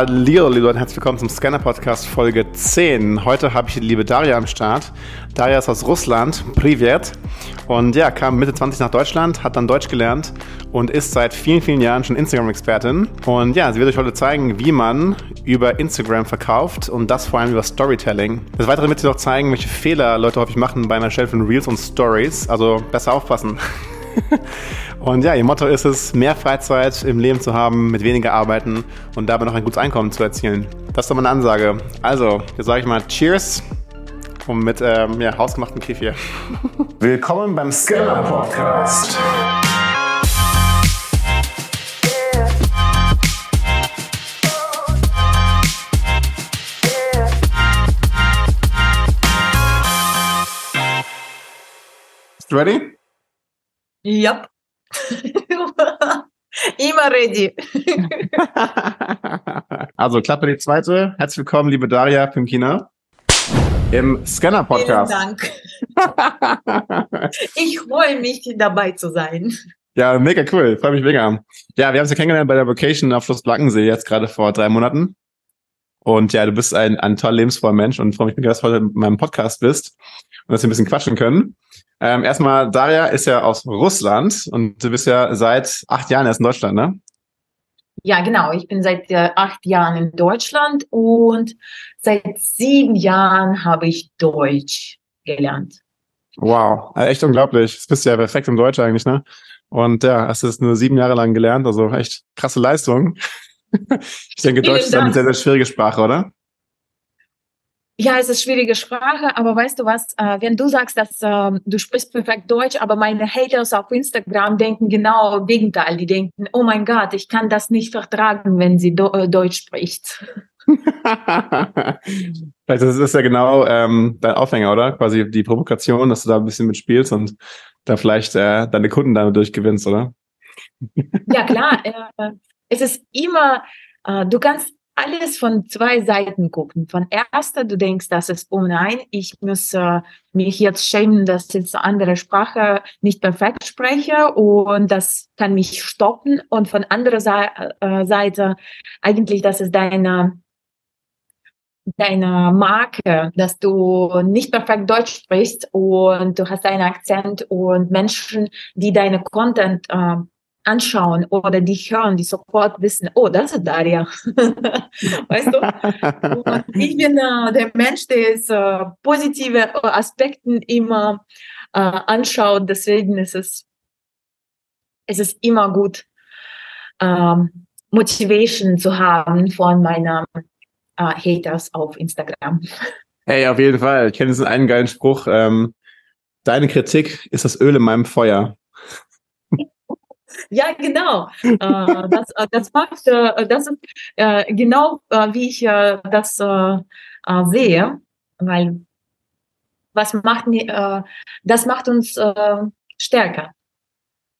Hallo, liebe Leute, herzlich willkommen zum Scanner Podcast Folge 10. Heute habe ich die liebe Daria am Start. Daria ist aus Russland, Privet. Und ja, kam Mitte 20 nach Deutschland, hat dann Deutsch gelernt und ist seit vielen, vielen Jahren schon Instagram-Expertin. Und ja, sie wird euch heute zeigen, wie man über Instagram verkauft und das vor allem über Storytelling. Des Weiteren wird sie auch zeigen, welche Fehler Leute häufig machen bei einer Erstellung von Reels und Stories. Also besser aufpassen. Und ja, ihr Motto ist es, mehr Freizeit im Leben zu haben, mit weniger arbeiten und dabei noch ein gutes Einkommen zu erzielen. Das ist doch meine Ansage. Also, jetzt sage ich mal Cheers und mit ähm, ja, hausgemachten Kefir. Willkommen beim Scammer Podcast. Ready? Yep. Immer ready. also Klappe die zweite. Herzlich willkommen, liebe Daria Pimkina im Scanner Podcast. Vielen Dank. ich freue mich, dabei zu sein. Ja, mega cool. Freue mich mega. Ja, wir haben uns ja kennengelernt bei der Vacation auf Schloss Blackensee jetzt gerade vor drei Monaten. Und ja, du bist ein, ein toller, lebensvoller Mensch und freue mich mega, dass du heute in meinem Podcast bist und dass wir ein bisschen quatschen können. Ähm, erstmal, Daria ist ja aus Russland und du bist ja seit acht Jahren erst in Deutschland, ne? Ja, genau. Ich bin seit äh, acht Jahren in Deutschland und seit sieben Jahren habe ich Deutsch gelernt. Wow, also echt unglaublich. Das bist ja perfekt im Deutsch eigentlich, ne? Und ja, hast es nur sieben Jahre lang gelernt, also echt krasse Leistung. ich denke, Deutsch ist eine sehr, sehr schwierige Sprache, oder? Ja, es ist schwierige Sprache, aber weißt du was, äh, wenn du sagst, dass äh, du sprichst perfekt Deutsch, aber meine Haters auf Instagram denken genau Gegenteil. Die denken, oh mein Gott, ich kann das nicht vertragen, wenn sie Do äh, Deutsch spricht. Ist das ja genau ähm, dein Aufhänger, oder? Quasi die Provokation, dass du da ein bisschen mitspielst und da vielleicht äh, deine Kunden damit gewinnst, oder? ja, klar. Äh, es ist immer, äh, du kannst alles von zwei Seiten gucken. Von erster, du denkst, das ist, oh nein, ich muss äh, mich jetzt schämen, dass ich eine andere Sprache nicht perfekt spreche und das kann mich stoppen. Und von anderer äh, Seite eigentlich, das ist deine deine Marke, dass du nicht perfekt Deutsch sprichst und du hast einen Akzent und Menschen, die deine Content äh, anschauen oder die hören, die sofort wissen, oh, das ist Daria. weißt du? Und ich bin äh, der Mensch, der ist, äh, positive Aspekte immer äh, anschaut. Deswegen ist es, es ist immer gut, ähm, Motivation zu haben von meinen äh, Haters auf Instagram. Hey, auf jeden Fall. Ich kenne diesen einen geilen Spruch. Ähm, Deine Kritik ist das Öl in meinem Feuer. Ja, genau. äh, das, äh, das macht, äh, das ist genau, wie ich das sehe, weil was macht, das macht uns stärker.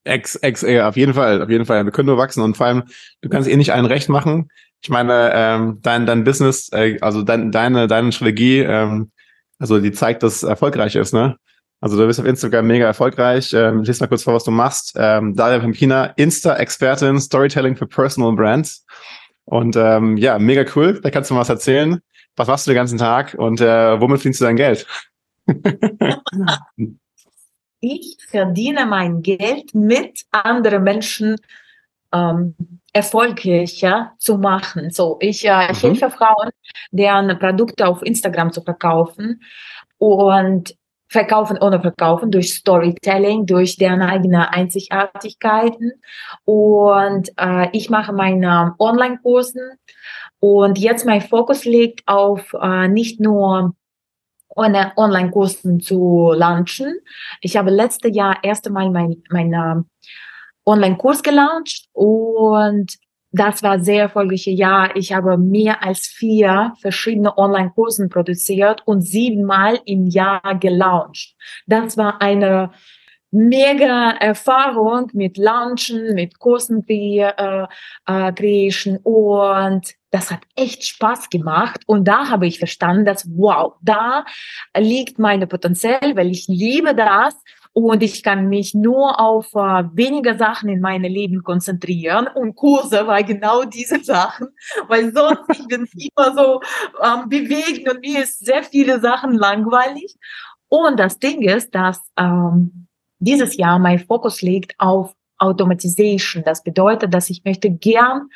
Ex, ex, auf jeden Fall, auf jeden Fall. Wir können nur wachsen und vor allem, du kannst eh nicht allen recht machen. Ich meine, ähm, dein, dein Business, also dein, deine, deine Strategie, ähm, also die zeigt, dass es erfolgreich ist, ne? Also du bist auf Instagram mega erfolgreich. Ähm, lies mal kurz vor, was du machst. Ähm, Daria Pempina, Insta-Expertin, Storytelling für Personal Brands. Und ähm, ja, mega cool. Da kannst du mal was erzählen. Was machst du den ganzen Tag und äh, womit verdienst du dein Geld? ich verdiene mein Geld mit anderen Menschen ähm, erfolgreicher zu machen. So, ich, äh, ich mhm. helfe Frauen, deren Produkte auf Instagram zu verkaufen. Und Verkaufen ohne Verkaufen, durch Storytelling, durch deren eigene Einzigartigkeiten. Und äh, ich mache meine Online-Kursen. Und jetzt mein Fokus liegt auf äh, nicht nur Online-Kursen zu launchen. Ich habe letztes Jahr erst einmal mein, mein äh, Online-Kurs gelauncht und das war sehr erfolgreiches Jahr. Ich habe mehr als vier verschiedene Online-Kursen produziert und siebenmal im Jahr gelauncht. Das war eine mega Erfahrung mit Launchen, mit Kursen äh, äh, Creation und das hat echt Spaß gemacht und da habe ich verstanden, dass wow, da liegt meine Potenzial, weil ich liebe das und ich kann mich nur auf äh, weniger Sachen in meinem Leben konzentrieren und Kurse war genau diese Sachen, weil sonst ich bin immer so ähm, bewegen und mir ist sehr viele Sachen langweilig. Und das Ding ist, dass ähm, dieses Jahr mein Fokus liegt auf Automatization. Das bedeutet, dass ich möchte gern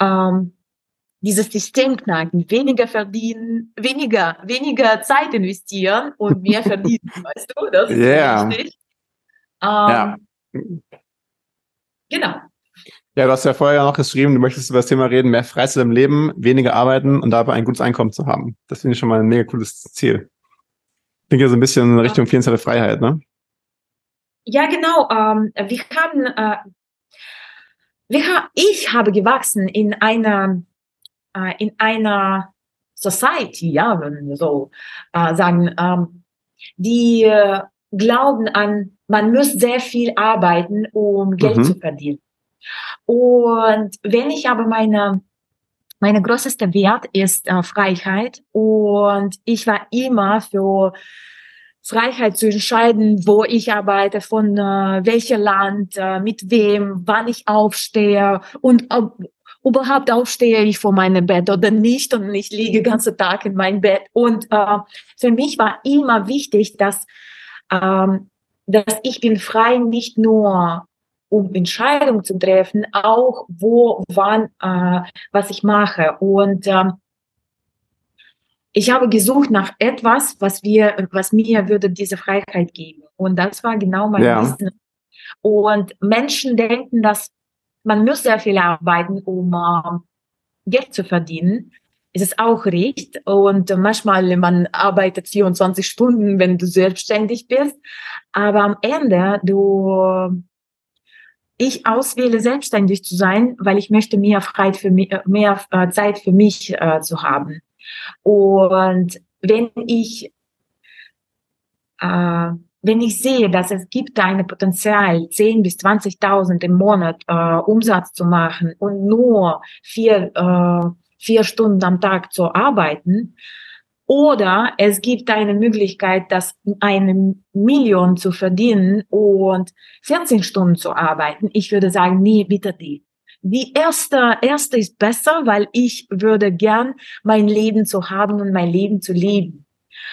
ähm, dieses System knacken, weniger verdienen, weniger, weniger Zeit investieren und mehr verdienen, weißt du? Das ist yeah. wichtig. Ähm, ja. Genau. Ja, du hast ja vorher noch geschrieben, du möchtest über das Thema reden, mehr Freizeit im Leben, weniger arbeiten und dabei ein gutes Einkommen zu haben. Das finde ich schon mal ein mega cooles Ziel. Klingt ja so ein bisschen in Richtung finanzielle Freiheit, ne? Ja, genau. Ähm, wir haben, äh, wir ha ich habe gewachsen in einer, äh, in einer Society, ja, wenn wir so äh, sagen, ähm, die äh, glauben an, man muss sehr viel arbeiten, um Geld mhm. zu verdienen. Und wenn ich aber meine meine größte Wert ist äh, Freiheit und ich war immer für Freiheit zu entscheiden, wo ich arbeite, von äh, welchem Land, äh, mit wem, wann ich aufstehe und ob überhaupt aufstehe ich vor meinem Bett oder nicht und ich liege den ganzen Tag in meinem Bett. Und äh, für mich war immer wichtig, dass, ähm, dass ich bin frei nicht nur um Entscheidungen zu treffen, auch wo, wann, äh, was ich mache. Und ähm, ich habe gesucht nach etwas, was wir, was mir würde diese Freiheit geben. Und das war genau mein ja. Wissen. Und Menschen denken, dass man muss sehr viel arbeiten, um äh, Geld zu verdienen. Es ist auch recht. Und manchmal, man arbeitet 24 Stunden, wenn du selbstständig bist. Aber am Ende, du, ich auswähle, selbstständig zu sein, weil ich möchte mehr Freiheit für mich, mehr äh, Zeit für mich äh, zu haben. Und wenn ich, äh, wenn ich sehe, dass es gibt ein Potenzial, 10 bis 20.000 im Monat äh, Umsatz zu machen und nur vier, äh, vier Stunden am Tag zu arbeiten, oder es gibt eine Möglichkeit, das eine Million zu verdienen und 14 Stunden zu arbeiten. Ich würde sagen, nee, bitte die. Die erste, erste ist besser, weil ich würde gern mein Leben zu haben und mein Leben zu leben.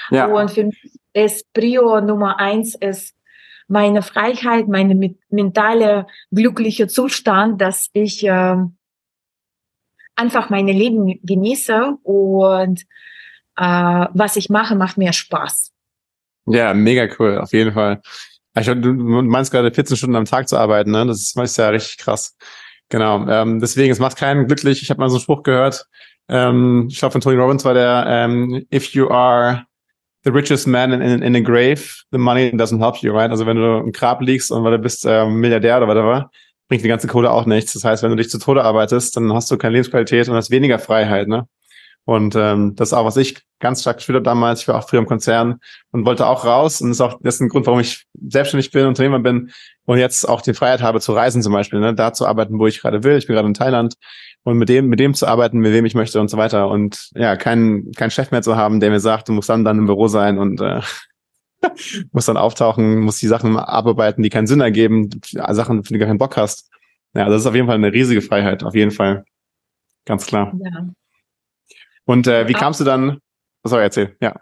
Ja. Und für mich ist Prio Nummer eins ist meine Freiheit, meine mentale glückliche Zustand, dass ich äh, einfach mein Leben genieße und äh, was ich mache, macht mir Spaß. Ja, mega cool, auf jeden Fall. Ich, du meinst gerade 14 Stunden am Tag zu arbeiten, ne? Das ist, das ist ja richtig krass. Genau. Ähm, deswegen, es macht keinen glücklich. Ich habe mal so einen Spruch gehört. Ähm, ich glaube von Tony Robbins war der, ähm, if you are the richest man in, in, in a grave, the money doesn't help you, right? Also wenn du im Grab liegst und weil du bist ähm, Milliardär oder whatever, bringt die ganze Kohle auch nichts. Das heißt, wenn du dich zu Tode arbeitest, dann hast du keine Lebensqualität und hast weniger Freiheit, ne? Und ähm, das ist auch, was ich ganz stark gespielt habe damals. Ich war auch früher im Konzern und wollte auch raus. Und das ist auch das ist ein Grund, warum ich selbstständig bin, Unternehmer bin und jetzt auch die Freiheit habe zu reisen zum Beispiel, ne? da zu arbeiten, wo ich gerade will. Ich bin gerade in Thailand und mit dem, mit dem zu arbeiten, mit wem ich möchte und so weiter. Und ja, kein, kein Chef mehr zu haben, der mir sagt, du musst dann dann im Büro sein und äh, muss dann auftauchen, muss die Sachen abarbeiten, die keinen Sinn ergeben, Sachen, für die du gar keinen Bock hast. Ja, das ist auf jeden Fall eine riesige Freiheit, auf jeden Fall. Ganz klar. Ja. Und äh, wie kamst du dann? Sorry, erzähl, ja.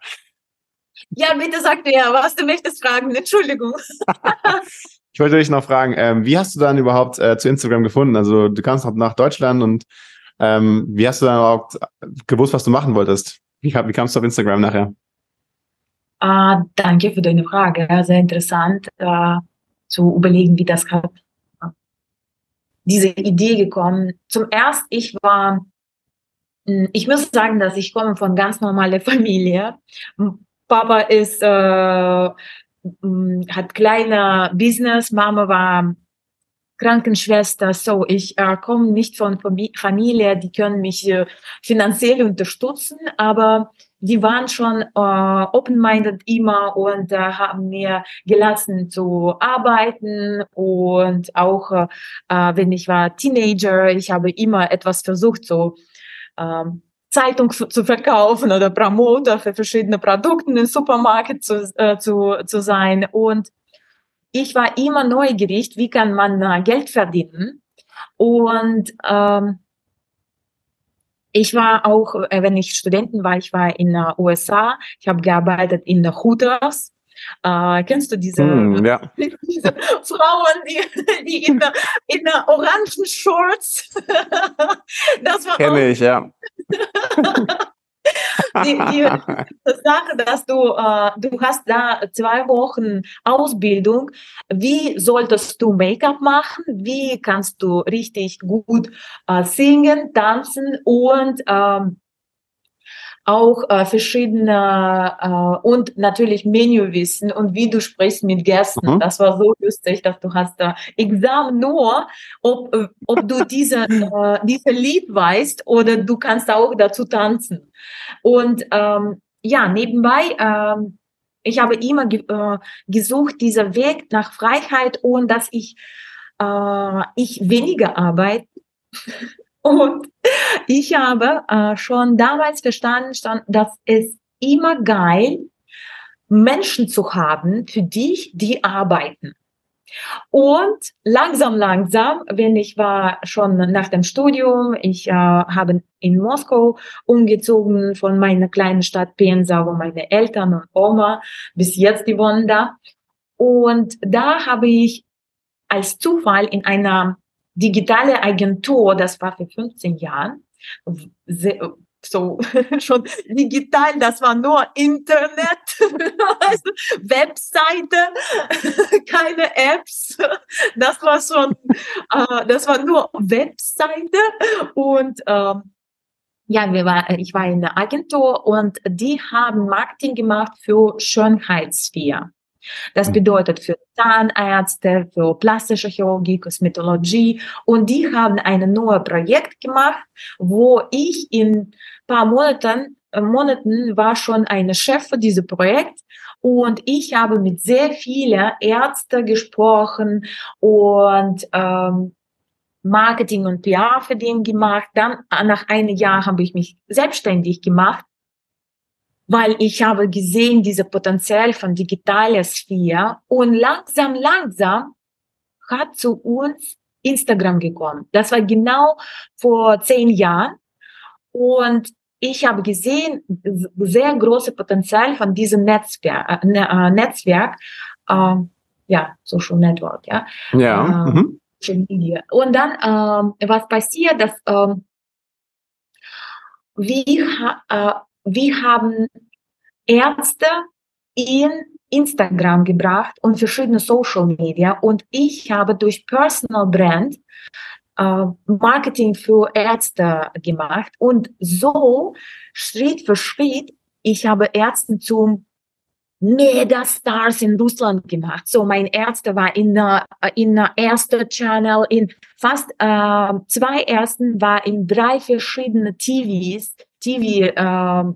Ja, bitte sag dir, was du möchtest fragen. Entschuldigung. ich wollte dich noch fragen, ähm, wie hast du dann überhaupt äh, zu Instagram gefunden? Also du kamst nach Deutschland und ähm, wie hast du dann überhaupt gewusst, was du machen wolltest? Wie, wie kamst du auf Instagram nachher? Ah, danke für deine Frage. Sehr interessant äh, zu überlegen, wie das hat diese Idee gekommen. Zum ersten, ich war hm, ich muss sagen, dass ich komme von ganz normaler Familie. Papa ist, äh, hat kleiner Business, Mama war Krankenschwester, so ich äh, komme nicht von Familie, die können mich äh, finanziell unterstützen, aber die waren schon äh, open-minded immer und äh, haben mir gelassen zu arbeiten und auch äh, äh wenn ich war Teenager, ich habe immer etwas versucht, so ähm, Zeitung zu verkaufen oder Promoter für verschiedene Produkte im Supermarkt zu, äh, zu, zu sein. Und ich war immer neugierig, wie kann man äh, Geld verdienen. Und ähm, ich war auch, äh, wenn ich Studenten war, ich war in den USA, ich habe gearbeitet in Hooters. Äh, kennst du diese, mm, ja. diese Frauen, die, die in der, in der orangen Shorts? das war Kenne ich, ja. die, die Sache, dass du, äh, du hast da zwei Wochen Ausbildung. Wie solltest du Make-up machen? Wie kannst du richtig gut äh, singen, tanzen und ähm, auch äh, verschiedene äh, und natürlich Menüwissen und wie du sprichst mit Gästen. Mhm. Das war so lustig, dass du hast da Examen nur, ob, äh, ob du diese, äh, diese Lied weißt oder du kannst auch dazu tanzen. Und ähm, ja, nebenbei, ähm, ich habe immer ge äh, gesucht, dieser Weg nach Freiheit und dass ich, äh, ich weniger arbeite und ich habe äh, schon damals verstanden, dass es immer geil, Menschen zu haben, für dich, die arbeiten. Und langsam, langsam, wenn ich war schon nach dem Studium, ich äh, habe in Moskau umgezogen von meiner kleinen Stadt Pensa, wo meine Eltern und Oma bis jetzt die wohnen da. Und da habe ich als Zufall in einer digitale Agentur, das war für 15 Jahren, so schon digital, das war nur Internet, also Webseite, keine Apps, das war schon, äh, das war nur Webseite und ähm, ja, wir war, ich war in der Agentur und die haben Marketing gemacht für Schönheitssphäre. Das mhm. bedeutet für Zahnärzte, für plastische Chirurgie, Kosmetologie. Und die haben ein neues Projekt gemacht, wo ich in paar Monaten, äh, Monaten war schon eine Chef für dieses Projekt. Und ich habe mit sehr vielen Ärzten gesprochen und ähm, Marketing und PR für den gemacht. Dann nach einem Jahr habe ich mich selbstständig gemacht weil ich habe gesehen, diese Potenzial von digitaler Sphäre und langsam, langsam hat zu uns Instagram gekommen. Das war genau vor zehn Jahren und ich habe gesehen, sehr große Potenzial von diesem Netzwerk, äh, ne, äh Netzwerk, äh, ja, Social Network, ja. Ja. Äh, mhm. Und dann, äh, was passiert, dass äh, wir, äh, wir haben Ärzte in Instagram gebracht und verschiedene Social Media und ich habe durch Personal Brand äh, Marketing für Ärzte gemacht und so Schritt für Schritt ich habe Ärzten zum Mega-Stars in Russland gemacht. So, mein Ärzte war in der, in der ersten Channel, in fast äh, zwei ersten war in drei verschiedene TVs, TV äh,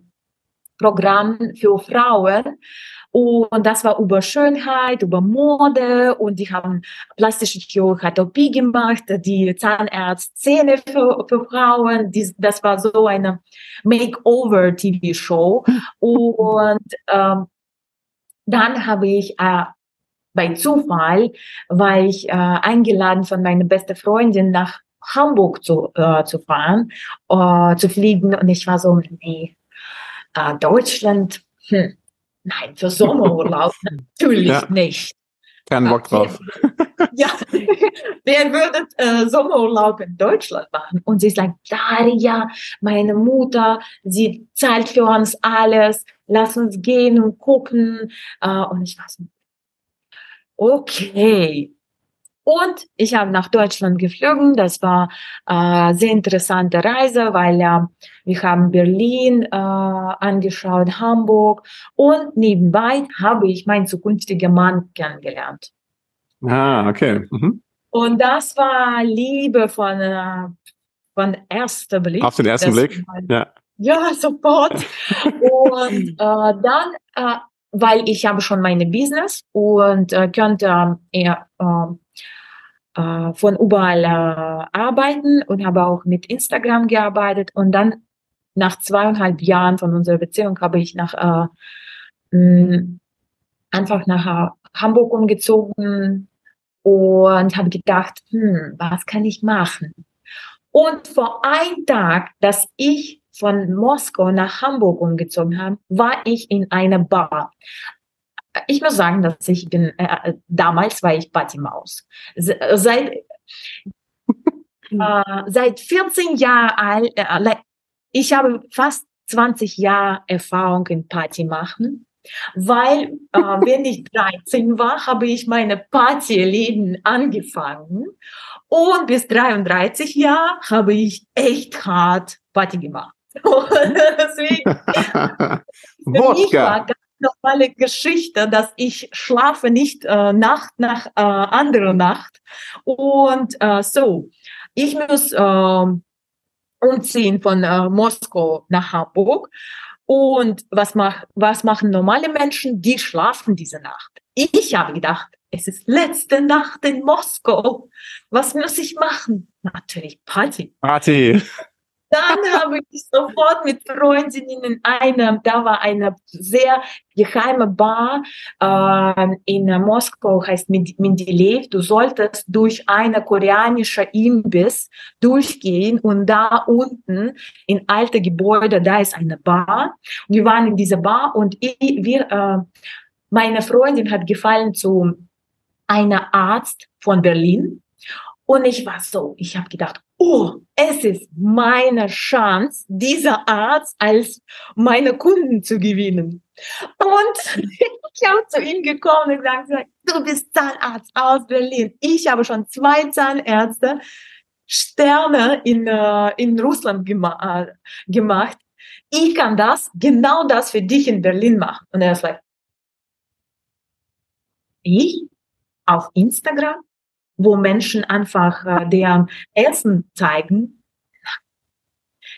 Programm für Frauen. Und das war über Schönheit, über Mode und die haben plastische Chirurgie gemacht, die Zahnarztzähne für, für Frauen. Die, das war so eine Makeover-TV-Show. Und ähm, dann habe ich äh, bei Zufall, war ich äh, eingeladen von meiner besten Freundin nach Hamburg zu, äh, zu fahren, äh, zu fliegen. Und ich war so, nee, äh, Deutschland, hm, nein, für Sommerurlaub natürlich ja. nicht. Kein Bock drauf. ja, wer würde äh, Sommerurlaub in Deutschland machen? Und sie sagt, Daria, meine Mutter, sie zahlt für uns alles, lass uns gehen und gucken. Äh, und ich war so, okay, und ich habe nach Deutschland geflogen. Das war äh, sehr interessante Reise, weil äh, wir haben Berlin äh, angeschaut, Hamburg und nebenbei habe ich meinen zukünftigen Mann kennengelernt. Ah, okay. Mhm. Und das war Liebe von äh, von erster Blick. Auf den ersten Blick. ja. Ja, sofort. und äh, dann äh, weil ich habe schon meine Business und äh, könnte äh, äh, von überall äh, arbeiten und habe auch mit Instagram gearbeitet und dann nach zweieinhalb Jahren von unserer Beziehung habe ich nach äh, mh, einfach nach Hamburg umgezogen und habe gedacht, hm, was kann ich machen? Und vor einem Tag, dass ich von Moskau nach Hamburg umgezogen habe, war ich in einer Bar. Ich muss sagen, dass ich bin, äh, damals war ich Partymaus. Seit, äh, seit 14 Jahren alt, äh, ich habe fast 20 Jahre Erfahrung in Party machen, weil äh, wenn ich 13 war, habe ich meine Partyläden angefangen und bis 33 Jahre habe ich echt hart Party gemacht. Deswegen, für normale Geschichte, dass ich schlafe nicht äh, Nacht nach äh, andere Nacht und äh, so. Ich muss äh, umziehen von äh, Moskau nach Hamburg. Und was, mach, was machen normale Menschen? Die schlafen diese Nacht. Ich habe gedacht, es ist letzte Nacht in Moskau. Was muss ich machen? Natürlich Party. Party. Dann habe ich sofort mit Freundinnen in einem, da war eine sehr geheime Bar äh, in Moskau, heißt Mendeléev. Du solltest durch eine koreanische Imbiss durchgehen und da unten in alte Gebäude, da ist eine Bar. Wir waren in dieser Bar und ich, wir, äh, meine Freundin hat gefallen zu einer Arzt von Berlin. Und ich war so, ich habe gedacht, oh, es ist meine Chance, dieser Arzt als meine Kunden zu gewinnen. Und ich habe zu ihm gekommen und gesagt, du bist Zahnarzt aus Berlin. Ich habe schon zwei Zahnärzte Sterne in, äh, in Russland äh, gemacht. Ich kann das, genau das für dich in Berlin machen. Und er ist like, ich? Auf Instagram? Wo Menschen einfach äh, deren Essen zeigen.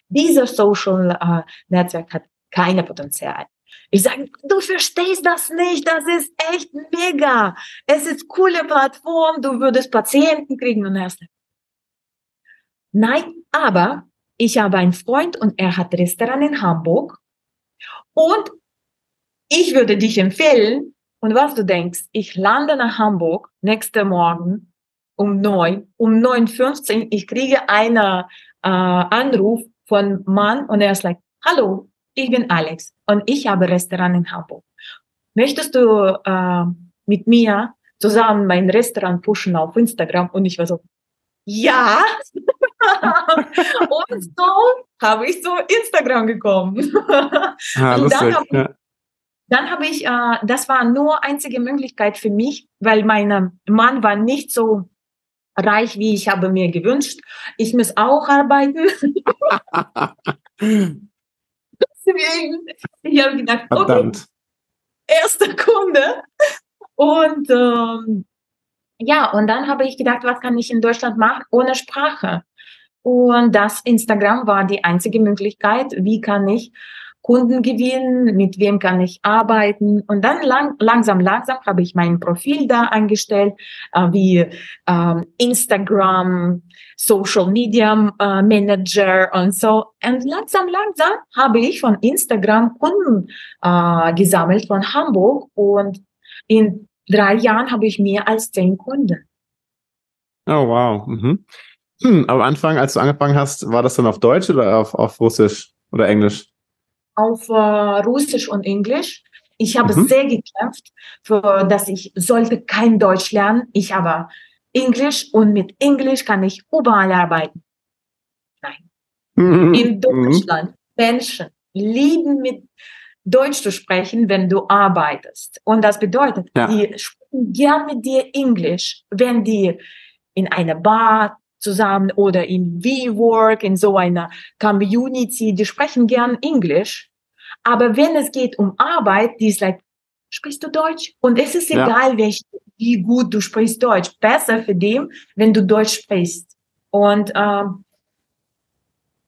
Dieser Social äh, Netzwerk hat keine Potenzial. Ich sage, du verstehst das nicht, das ist echt mega. Es ist coole Plattform, du würdest Patienten kriegen und erst. Nein, aber ich habe einen Freund und er hat Restaurant in Hamburg und ich würde dich empfehlen, und was du denkst, ich lande nach Hamburg nächste Morgen um neun, um 9.15 ich kriege einen äh, Anruf von Mann und er ist like, hallo, ich bin Alex und ich habe Restaurant in Hamburg. Möchtest du äh, mit mir zusammen mein Restaurant pushen auf Instagram? Und ich war so, ja. und so habe ich zu Instagram gekommen. Ah, und lustig, dann habe ja. dann habe ich, äh, das war nur einzige Möglichkeit für mich, weil mein Mann war nicht so reich, wie ich habe mir gewünscht. Ich muss auch arbeiten. Deswegen, ich habe gedacht, okay, Verdammt. erster Kunde. Und ähm, ja, und dann habe ich gedacht, was kann ich in Deutschland machen ohne Sprache? Und das Instagram war die einzige Möglichkeit, wie kann ich Kunden gewinnen, mit wem kann ich arbeiten. Und dann lang, langsam, langsam habe ich mein Profil da eingestellt, äh, wie ähm, Instagram, Social Media äh, Manager und so. Und langsam, langsam habe ich von Instagram Kunden äh, gesammelt von Hamburg und in drei Jahren habe ich mehr als zehn Kunden. Oh, wow. Mhm. Hm, am Anfang, als du angefangen hast, war das dann auf Deutsch oder auf, auf Russisch oder Englisch? Auf äh, Russisch und Englisch. Ich habe Mhm. sehr gekämpft, für, dass ich sollte kein Deutsch lernen. Ich habe Englisch und mit Englisch kann ich überall arbeiten. Mhm. In. Deutschland Menschen lieben mit Deutsch zu sprechen, wenn du arbeitest. Und das bedeutet, Ja. die sprechen gern mit dir Englisch, wenn die in einer Bar zusammen oder in WeWork, in so einer Community, die sprechen gern Englisch. Aber wenn es geht um Arbeit, die ist like, sprichst du Deutsch? Und es ist Ja. egal, welch, wie gut du sprichst Deutsch. Besser für dem, wenn du Deutsch sprichst. Und ähm,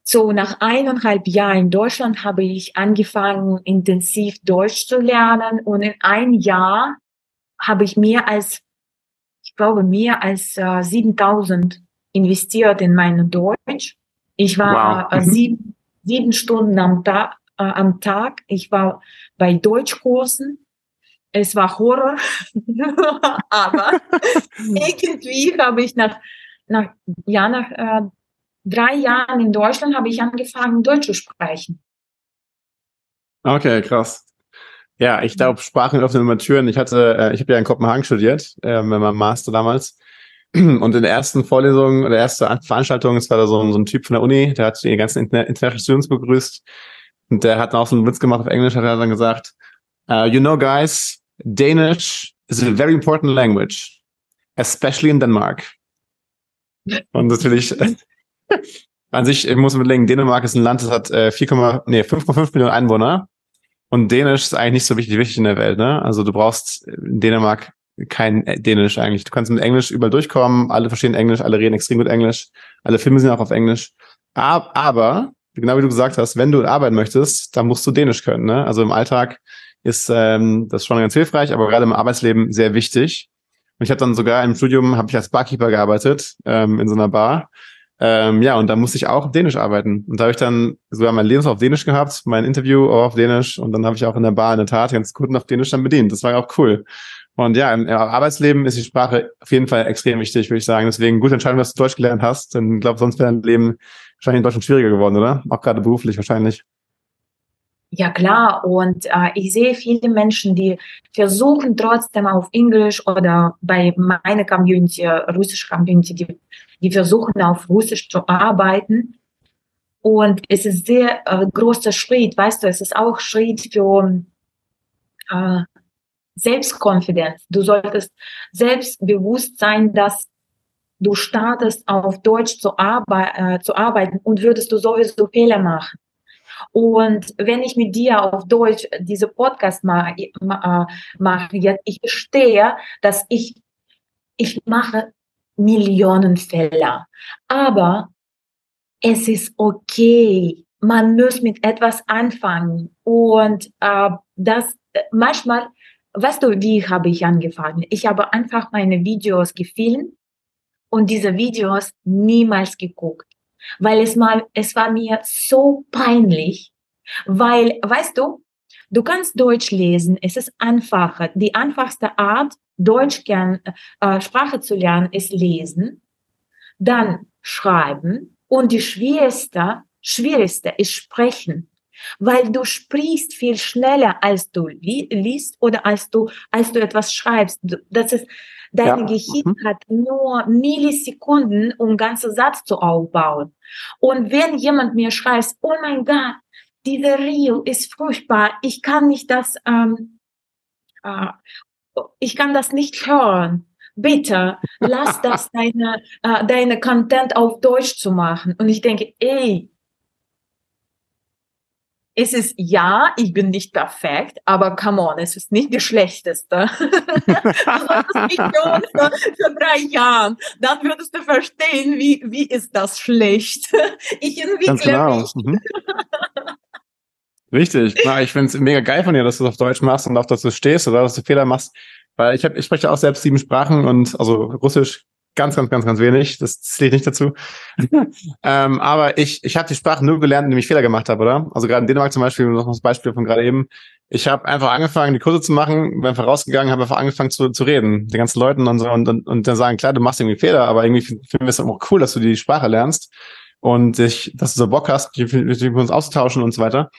so nach eineinhalb Jahren in Deutschland habe ich angefangen, intensiv Deutsch zu lernen. Und in ein Jahr habe ich mehr als, ich glaube, mehr als äh, 7000 investiert in mein Deutsch. Ich war Wow. äh, Mhm. sieben, sieben Stunden am Tag, äh, am Tag. Ich war bei Deutschkursen. es war Horror, aber irgendwie habe ich nach, nach, ja, nach äh, drei Jahren in Deutschland habe ich angefangen, Deutsch zu sprechen. Okay, krass. Ja, ich glaube, Sprachen öffnen immer Türen. Ich hatte, äh, ich habe ja in Kopenhagen studiert, äh, mit meinem Master damals. Und in der ersten Vorlesung oder erste Veranstaltung, es war da so, so ein Typ von der Uni, der hat die ganzen International Students begrüßt. Und der hat auch so einen Witz gemacht auf Englisch, hat er dann gesagt, uh, you know guys, Danish is a very important language, especially in Denmark. Und natürlich, an sich, ich muss überlegen, Dänemark ist ein Land, das hat äh, 4, nee, 5,5 Millionen Einwohner. Und Dänisch ist eigentlich nicht so wichtig, wichtig in der Welt, ne? Also du brauchst in Dänemark kein Dänisch eigentlich. Du kannst mit Englisch überall durchkommen, alle verstehen Englisch, alle reden extrem gut Englisch, alle Filme sind auch auf Englisch. Aber, genau wie du gesagt hast, wenn du arbeiten möchtest, dann musst du Dänisch können. Ne? Also im Alltag ist ähm, das schon ganz hilfreich, aber gerade im Arbeitsleben sehr wichtig. Und ich habe dann sogar im Studium habe ich als Barkeeper gearbeitet ähm, in so einer Bar. Ähm, ja, und da musste ich auch Dänisch arbeiten. Und da habe ich dann sogar mein Lebenslauf auf Dänisch gehabt, mein Interview auch auf Dänisch und dann habe ich auch in der Bar in der Tat ganz gut auf Dänisch dann bedient. Das war auch cool. Und ja, im Arbeitsleben ist die Sprache auf jeden Fall extrem wichtig, würde ich sagen. Deswegen gute Entscheidung, dass du Deutsch gelernt hast. Denn ich glaube, sonst wäre dein Leben wahrscheinlich in Deutschland schwieriger geworden, oder? Auch gerade beruflich wahrscheinlich. Ja klar, und äh, ich sehe viele Menschen, die versuchen trotzdem auf Englisch oder bei meiner Community, russische Community, die, die versuchen auf Russisch zu arbeiten. Und es ist sehr äh, großer Schritt, weißt du, es ist auch Schritt für äh, Selbstkonfidenz. Du solltest selbstbewusst sein, dass du startest auf Deutsch zu, arbe äh, zu arbeiten und würdest du sowieso Fehler machen. Und wenn ich mit dir auf Deutsch diese Podcast ma ma mache, jetzt, ich verstehe, dass ich, ich mache Millionen Fehler. Aber es ist okay. Man muss mit etwas anfangen. Und äh, das manchmal weißt du, wie habe ich angefangen? Ich habe einfach meine Videos gefilmt und diese Videos niemals geguckt, weil es mal, es war mir so peinlich, weil, weißt du, du kannst Deutsch lesen, es ist einfacher. Die einfachste Art, Deutsch gern, äh, Sprache zu lernen, ist lesen, dann schreiben und die schwierigste, schwierigste ist sprechen weil du sprichst viel schneller, als du li liest oder als du, als du etwas schreibst. Das ist, dein ja. Gehirn mhm. hat nur Millisekunden, um ganze Satz zu aufbauen. Und wenn jemand mir schreibt, oh mein Gott, dieser Reel ist furchtbar, ich kann nicht das, ähm, äh, ich kann das nicht hören. Bitte, lass das deine, äh, deine Content auf Deutsch zu machen. Und ich denke, ey, es ist ja, ich bin nicht perfekt, aber come on, es ist nicht das Schlechteste. für drei Jahren, dann würdest du verstehen, wie, wie ist das schlecht. Ich entwickle genau. mich. Mhm. Richtig. Na, ich finde es mega geil von dir, dass du es auf Deutsch machst und auch, dass du stehst oder dass du Fehler machst. Weil ich, hab, ich spreche auch selbst sieben Sprachen und also Russisch ganz, ganz, ganz, ganz wenig. Das zählt nicht dazu. ähm, aber ich, ich habe die Sprache nur gelernt, indem ich Fehler gemacht habe, oder? Also gerade in Dänemark zum Beispiel, noch das Beispiel von gerade eben. Ich habe einfach angefangen, die Kurse zu machen, bin einfach rausgegangen, habe einfach angefangen zu, zu reden, den ganzen Leuten und so und, und, und dann sagen, klar, du machst irgendwie Fehler, aber irgendwie finden wir es auch cool, dass du die Sprache lernst und dich, dass du so Bock hast, mit uns auszutauschen und so weiter.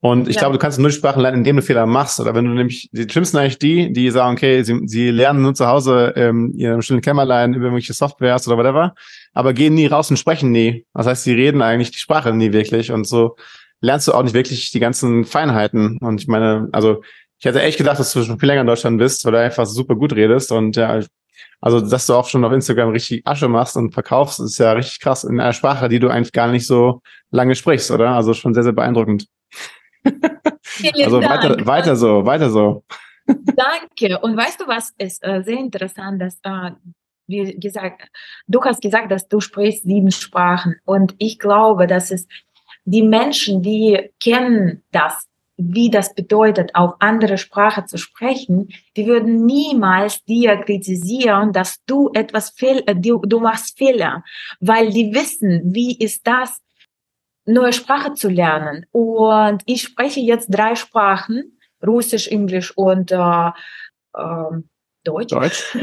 Und ich ja. glaube, du kannst nur die Sprachen lernen, indem du Fehler machst. Oder wenn du nämlich, die schlimmsten eigentlich die, die sagen, okay, sie, sie lernen nur zu Hause ähm, ihrem stillen Kämmerlein über irgendwelche Softwares oder whatever, aber gehen nie raus und sprechen nie. Das heißt, sie reden eigentlich die Sprache nie wirklich. Und so lernst du auch nicht wirklich die ganzen Feinheiten. Und ich meine, also ich hätte echt gedacht, dass du schon viel länger in Deutschland bist, weil du einfach super gut redest. Und ja, also dass du auch schon auf Instagram richtig Asche machst und verkaufst, ist ja richtig krass in einer Sprache, die du eigentlich gar nicht so lange sprichst, oder? Also schon sehr, sehr beeindruckend also weiter, weiter so, weiter so. Danke. Und weißt du, was ist äh, sehr interessant, dass, äh, wie gesagt, du hast gesagt, dass du sprichst sieben Sprachen. Und ich glaube, dass es die Menschen, die kennen das, wie das bedeutet, auf andere Sprache zu sprechen, die würden niemals dir kritisieren, dass du etwas fehl, äh, du, du machst Fehler, weil die wissen, wie ist das, neue Sprache zu lernen. Und ich spreche jetzt drei Sprachen Russisch, Englisch und äh, äh, Deutsch. Deutsch.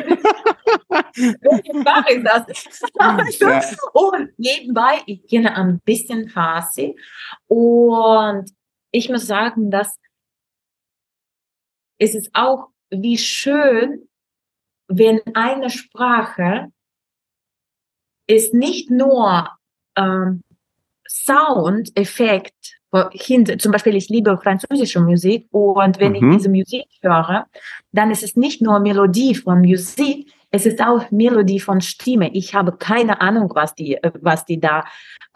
mache ich das. ja. Und nebenbei, ich kenne ein bisschen Farsi und ich muss sagen, dass es ist auch wie schön, wenn eine Sprache ist nicht nur ähm, Sound-Effekt hinter, zum Beispiel ich liebe französische Musik und wenn mhm. ich diese Musik höre, dann ist es nicht nur Melodie von Musik, es ist auch Melodie von Stimme. Ich habe keine Ahnung, was die, was die da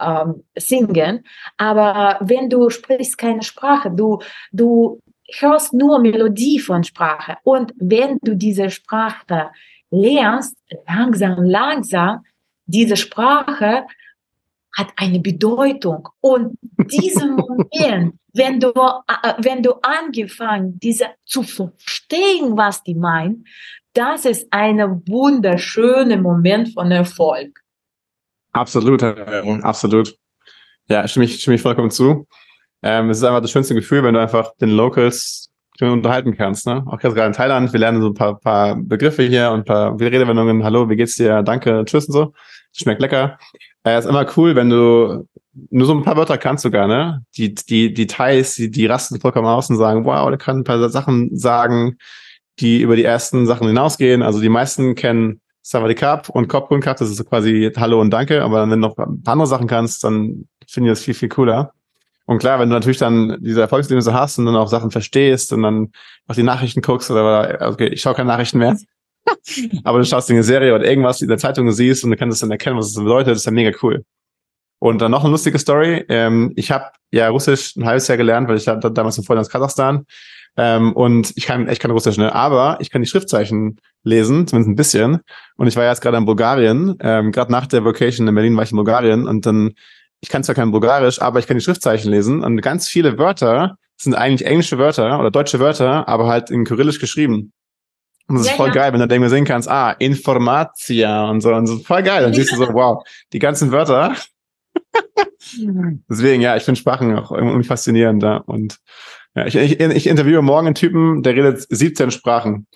ähm, singen, aber wenn du sprichst keine Sprache, du, du hörst nur Melodie von Sprache und wenn du diese Sprache lernst, langsam, langsam, diese Sprache hat eine Bedeutung. Und diesen Moment, wenn du, äh, wenn du angefangen, diese zu verstehen, was die meinen, das ist ein wunderschöner Moment von Erfolg. Absolut, absolut. Ja, stimme ich, stimme ich vollkommen zu. Ähm, es ist einfach das schönste Gefühl, wenn du einfach den Locals unterhalten kannst. Ne? Auch gerade in Thailand, wir lernen so ein paar, paar Begriffe hier und ein paar Redewendungen. Hallo, wie geht's dir? Danke, tschüss und so. Schmeckt lecker. Äh, ist immer cool, wenn du nur so ein paar Wörter kannst sogar, ne? Die, die, die Thais, die, die rasten vollkommen aus und sagen, wow, der kann ein paar Sachen sagen, die über die ersten Sachen hinausgehen. Also die meisten kennen Savadikap und Kopfgrün Cup, das ist quasi Hallo und Danke, aber wenn du noch ein paar andere Sachen kannst, dann finde ich das viel, viel cooler. Und klar, wenn du natürlich dann diese Erfolgserlebnisse hast und dann auch Sachen verstehst und dann auch die Nachrichten guckst oder okay, ich schaue keine Nachrichten mehr. Aber du schaust dir eine Serie oder irgendwas in der Zeitung siehst und du kannst dann erkennen, was es bedeutet, das ist ja mega cool. Und dann noch eine lustige Story. Ähm, ich habe ja Russisch ein halbes Jahr gelernt, weil ich da, damals in Vorland aus Kasachstan. Ähm, und ich kann echt kein Russisch, ne? aber ich kann die Schriftzeichen lesen, zumindest ein bisschen. Und ich war jetzt gerade in Bulgarien, ähm, gerade nach der Vocation in Berlin war ich in Bulgarien und dann, ich kann zwar kein Bulgarisch, aber ich kann die Schriftzeichen lesen und ganz viele Wörter sind eigentlich englische Wörter oder deutsche Wörter, aber halt in Kyrillisch geschrieben. Und das ja, ist voll ja. geil, wenn du dann sehen kannst, ah, Informatia und so, und so voll geil. Dann siehst du so, wow, die ganzen Wörter. Deswegen, ja, ich finde Sprachen auch irgendwie faszinierend. Ja. Und ja, ich, ich, ich interviewe morgen einen Typen, der redet 17 Sprachen.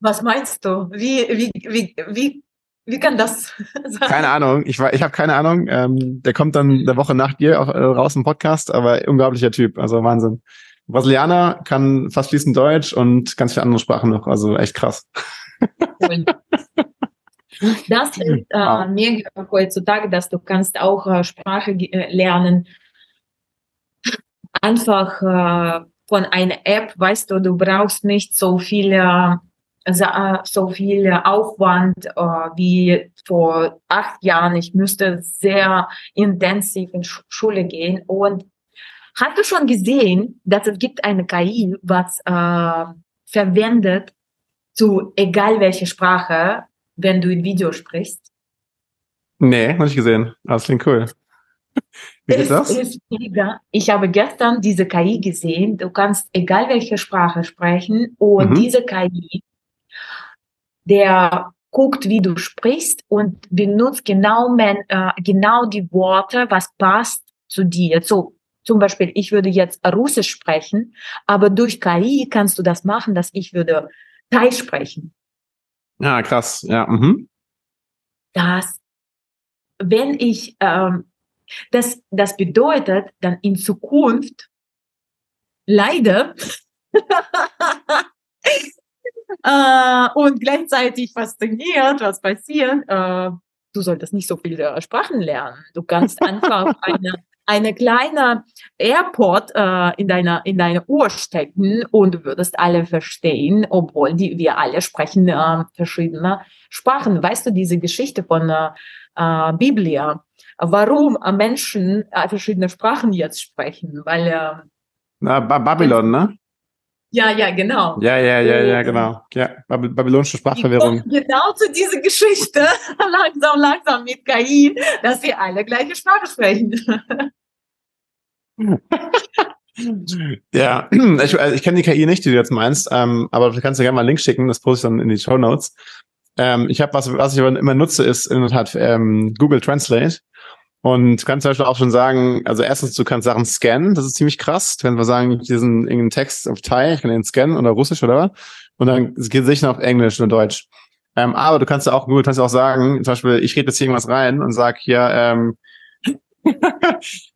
Was meinst du? Wie, wie, wie, wie, wie kann das sein? Keine Ahnung. Ich, ich habe keine Ahnung. Ähm, der kommt dann der Woche nach dir auch, äh, raus im Podcast, aber unglaublicher Typ. Also Wahnsinn. Brasilianer kann fast fließend Deutsch und ganz viele andere Sprachen noch. Also echt krass. Cool. Das ist äh, mega heutzutage, dass du kannst auch äh, Sprache äh, lernen einfach äh, von einer App, weißt du, du brauchst nicht so viel, äh, so viel Aufwand äh, wie vor acht Jahren. Ich müsste sehr intensiv in Schule gehen. Und hast du schon gesehen, dass es gibt eine KI, was äh, verwendet zu egal welche Sprache, wenn du in Video sprichst? Nee, noch nicht gesehen. Das klingt cool. Wie geht das? Ist. Ich habe gestern diese KI gesehen. Du kannst egal welche Sprache sprechen und mhm. diese KI, der guckt, wie du sprichst und benutzt genau, äh, genau die Worte, was passt zu dir. So, zum Beispiel, ich würde jetzt Russisch sprechen, aber durch KI kannst du das machen, dass ich würde Thai sprechen. Ja, krass. Ja. Mhm. Das, wenn ich ähm, das, das bedeutet dann in Zukunft leider äh, und gleichzeitig fasziniert, was passiert. Äh, du solltest nicht so viele Sprachen lernen. Du kannst einfach eine, eine kleine Airport äh, in deiner in deine Uhr stecken und du würdest alle verstehen, obwohl die wir alle sprechen äh, verschiedene Sprachen. Weißt du diese Geschichte von äh, äh Biblia? warum Menschen äh, verschiedene Sprachen jetzt sprechen, weil äh, Na, ba Babylon, ne? Ja, ja, genau. Ja, ja, ja, ja, genau. Ja, Bab babylonische Sprachverwirrung. Genau zu dieser Geschichte, langsam, langsam mit KI, dass wir alle gleiche Sprache sprechen. ja, ich, also ich kenne die KI nicht, die du jetzt meinst, ähm, aber du kannst dir gerne mal einen Link schicken, das poste ich dann in die Show Notes. Ähm, ich habe was, was ich aber immer nutze, ist in der Tat ähm, Google Translate. Und kannst zum Beispiel auch schon sagen, also erstens, du kannst Sachen scannen, das ist ziemlich krass. Du kannst sagen, diesen irgendeinen Text auf Thai, ich kann den scannen oder Russisch oder was. Und dann geht es sicher auf Englisch oder Deutsch. Ähm, aber du kannst ja auch, Google kannst auch sagen, zum Beispiel, ich rede jetzt hier irgendwas rein und sag hier, ähm,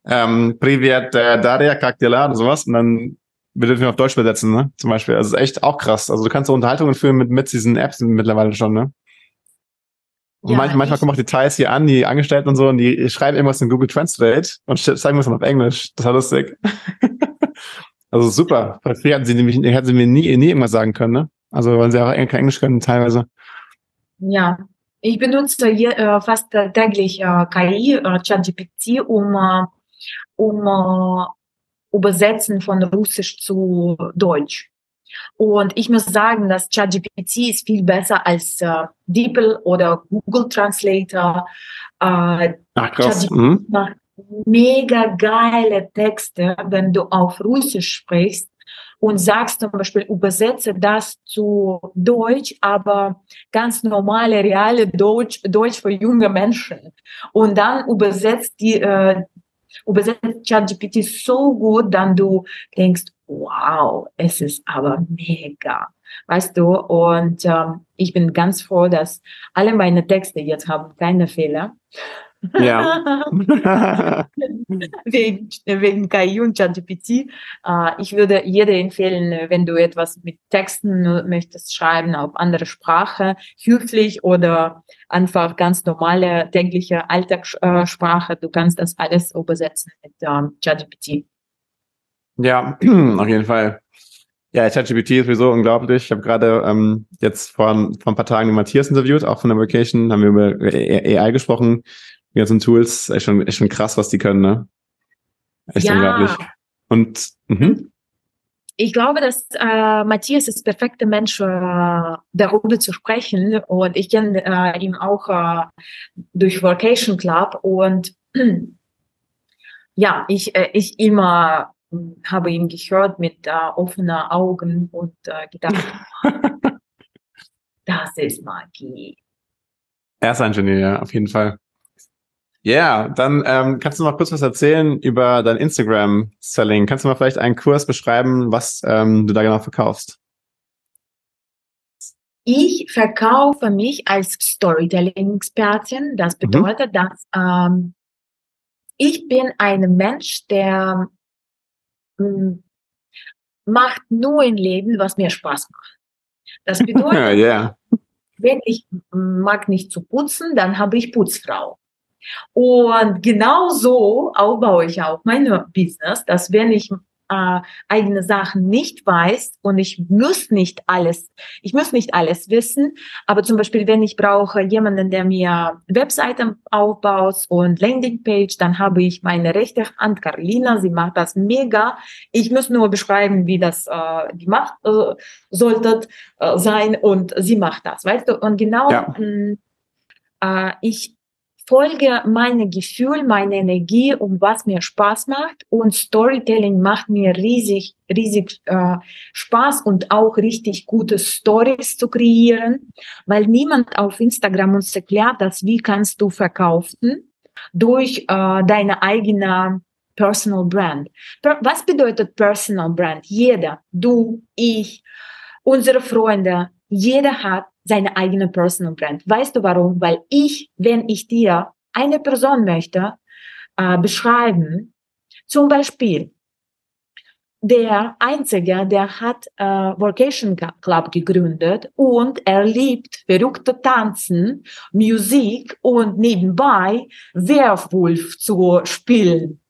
ähm, Privet äh, Daria, как дела oder sowas. Und dann wird wir auf Deutsch übersetzen, ne? Zum Beispiel. Also ist echt auch krass. Also du kannst so Unterhaltungen führen mit, mit diesen Apps mittlerweile schon, ne? Und ja, manchmal, manchmal kommen auch Details hier an, die Angestellten und so, und die schreiben irgendwas in Google Translate und zeigen das dann auf Englisch. Das war lustig. also super. Früher hätten sie nämlich, hätten sie mir nie, nie irgendwas sagen können, ne? Also, weil sie auch kein Englisch können, teilweise. Ja, ich benutze hier, äh, fast täglich äh, KI, äh, ChatGPT, um, äh, um äh, Übersetzen von Russisch zu Deutsch. Und ich muss sagen, dass ChatGPT ist viel besser als äh, DeepL oder Google Translator. Äh, Ach, krass. Mhm. macht mega geile Texte, wenn du auf Russisch sprichst und sagst zum Beispiel, übersetze das zu Deutsch, aber ganz normale, reale Deutsch, Deutsch für junge Menschen. Und dann übersetzt die, äh, übersetzt ChatGPT so gut, dann du denkst, wow, es ist aber mega. Weißt du, und ähm, ich bin ganz froh, dass alle meine Texte jetzt haben keine Fehler. Ja. wegen, wegen KI und ChatGPT. Äh, ich würde jeder empfehlen, wenn du etwas mit Texten möchtest schreiben, auf andere Sprache, höflich oder einfach ganz normale tägliche Alltagssprache, du kannst das alles übersetzen mit ähm, ChatGPT. Ja, auf jeden Fall. Ja, ChatGPT ist sowieso unglaublich. Ich habe gerade ähm, jetzt vor, vor ein paar Tagen den Matthias interviewt, auch von der Vacation, haben wir über AI gesprochen die ganzen Tools, echt schon, echt schon krass, was die können, ne? Echt ja. unglaublich. Und mhm. ich glaube, dass äh, Matthias ist der perfekte Mensch, äh, darüber zu sprechen. Und ich kenne äh, ihn auch äh, durch Vocation Club. Und ja, ich, äh, ich immer habe ihn gehört mit äh, offenen Augen und äh, gedacht, das ist Magie. Er ist ein Genie, ja, auf jeden Fall. Ja, yeah, dann ähm, kannst du noch kurz was erzählen über dein Instagram-Selling. Kannst du mal vielleicht einen Kurs beschreiben, was ähm, du da genau verkaufst? Ich verkaufe mich als Storytelling-Expertin. Das mhm. bedeutet, mhm. dass ähm, ich bin ein Mensch, der macht nur im Leben, was mir Spaß macht. Das bedeutet, yeah. wenn ich mag nicht zu putzen, dann habe ich Putzfrau. Und genau so aufbaue ich auch mein Business, dass wenn ich äh, eigene Sachen nicht weiß und ich muss nicht alles, ich muss nicht alles wissen, aber zum Beispiel, wenn ich brauche jemanden, der mir Webseiten aufbaut und Landingpage, dann habe ich meine rechte Hand, Carolina, sie macht das mega. Ich muss nur beschreiben, wie das äh, gemacht äh, sollte äh, sein und sie macht das, weißt du? Und genau ja. mh, äh, ich folge meine Gefühl, meine Energie, um was mir Spaß macht. Und Storytelling macht mir riesig, riesig äh, Spaß und auch richtig gute Stories zu kreieren, weil niemand auf Instagram uns erklärt, dass wie kannst du verkaufen durch äh, deine eigene Personal Brand. Was bedeutet Personal Brand? Jeder, du, ich, unsere Freunde, jeder hat seine eigene Personal Brand. Weißt du warum? Weil ich, wenn ich dir eine Person möchte äh, beschreiben, zum Beispiel der Einzige, der hat äh, Vocation Club gegründet und er liebt verrückte Tanzen, Musik und nebenbei Werwolf zu spielen.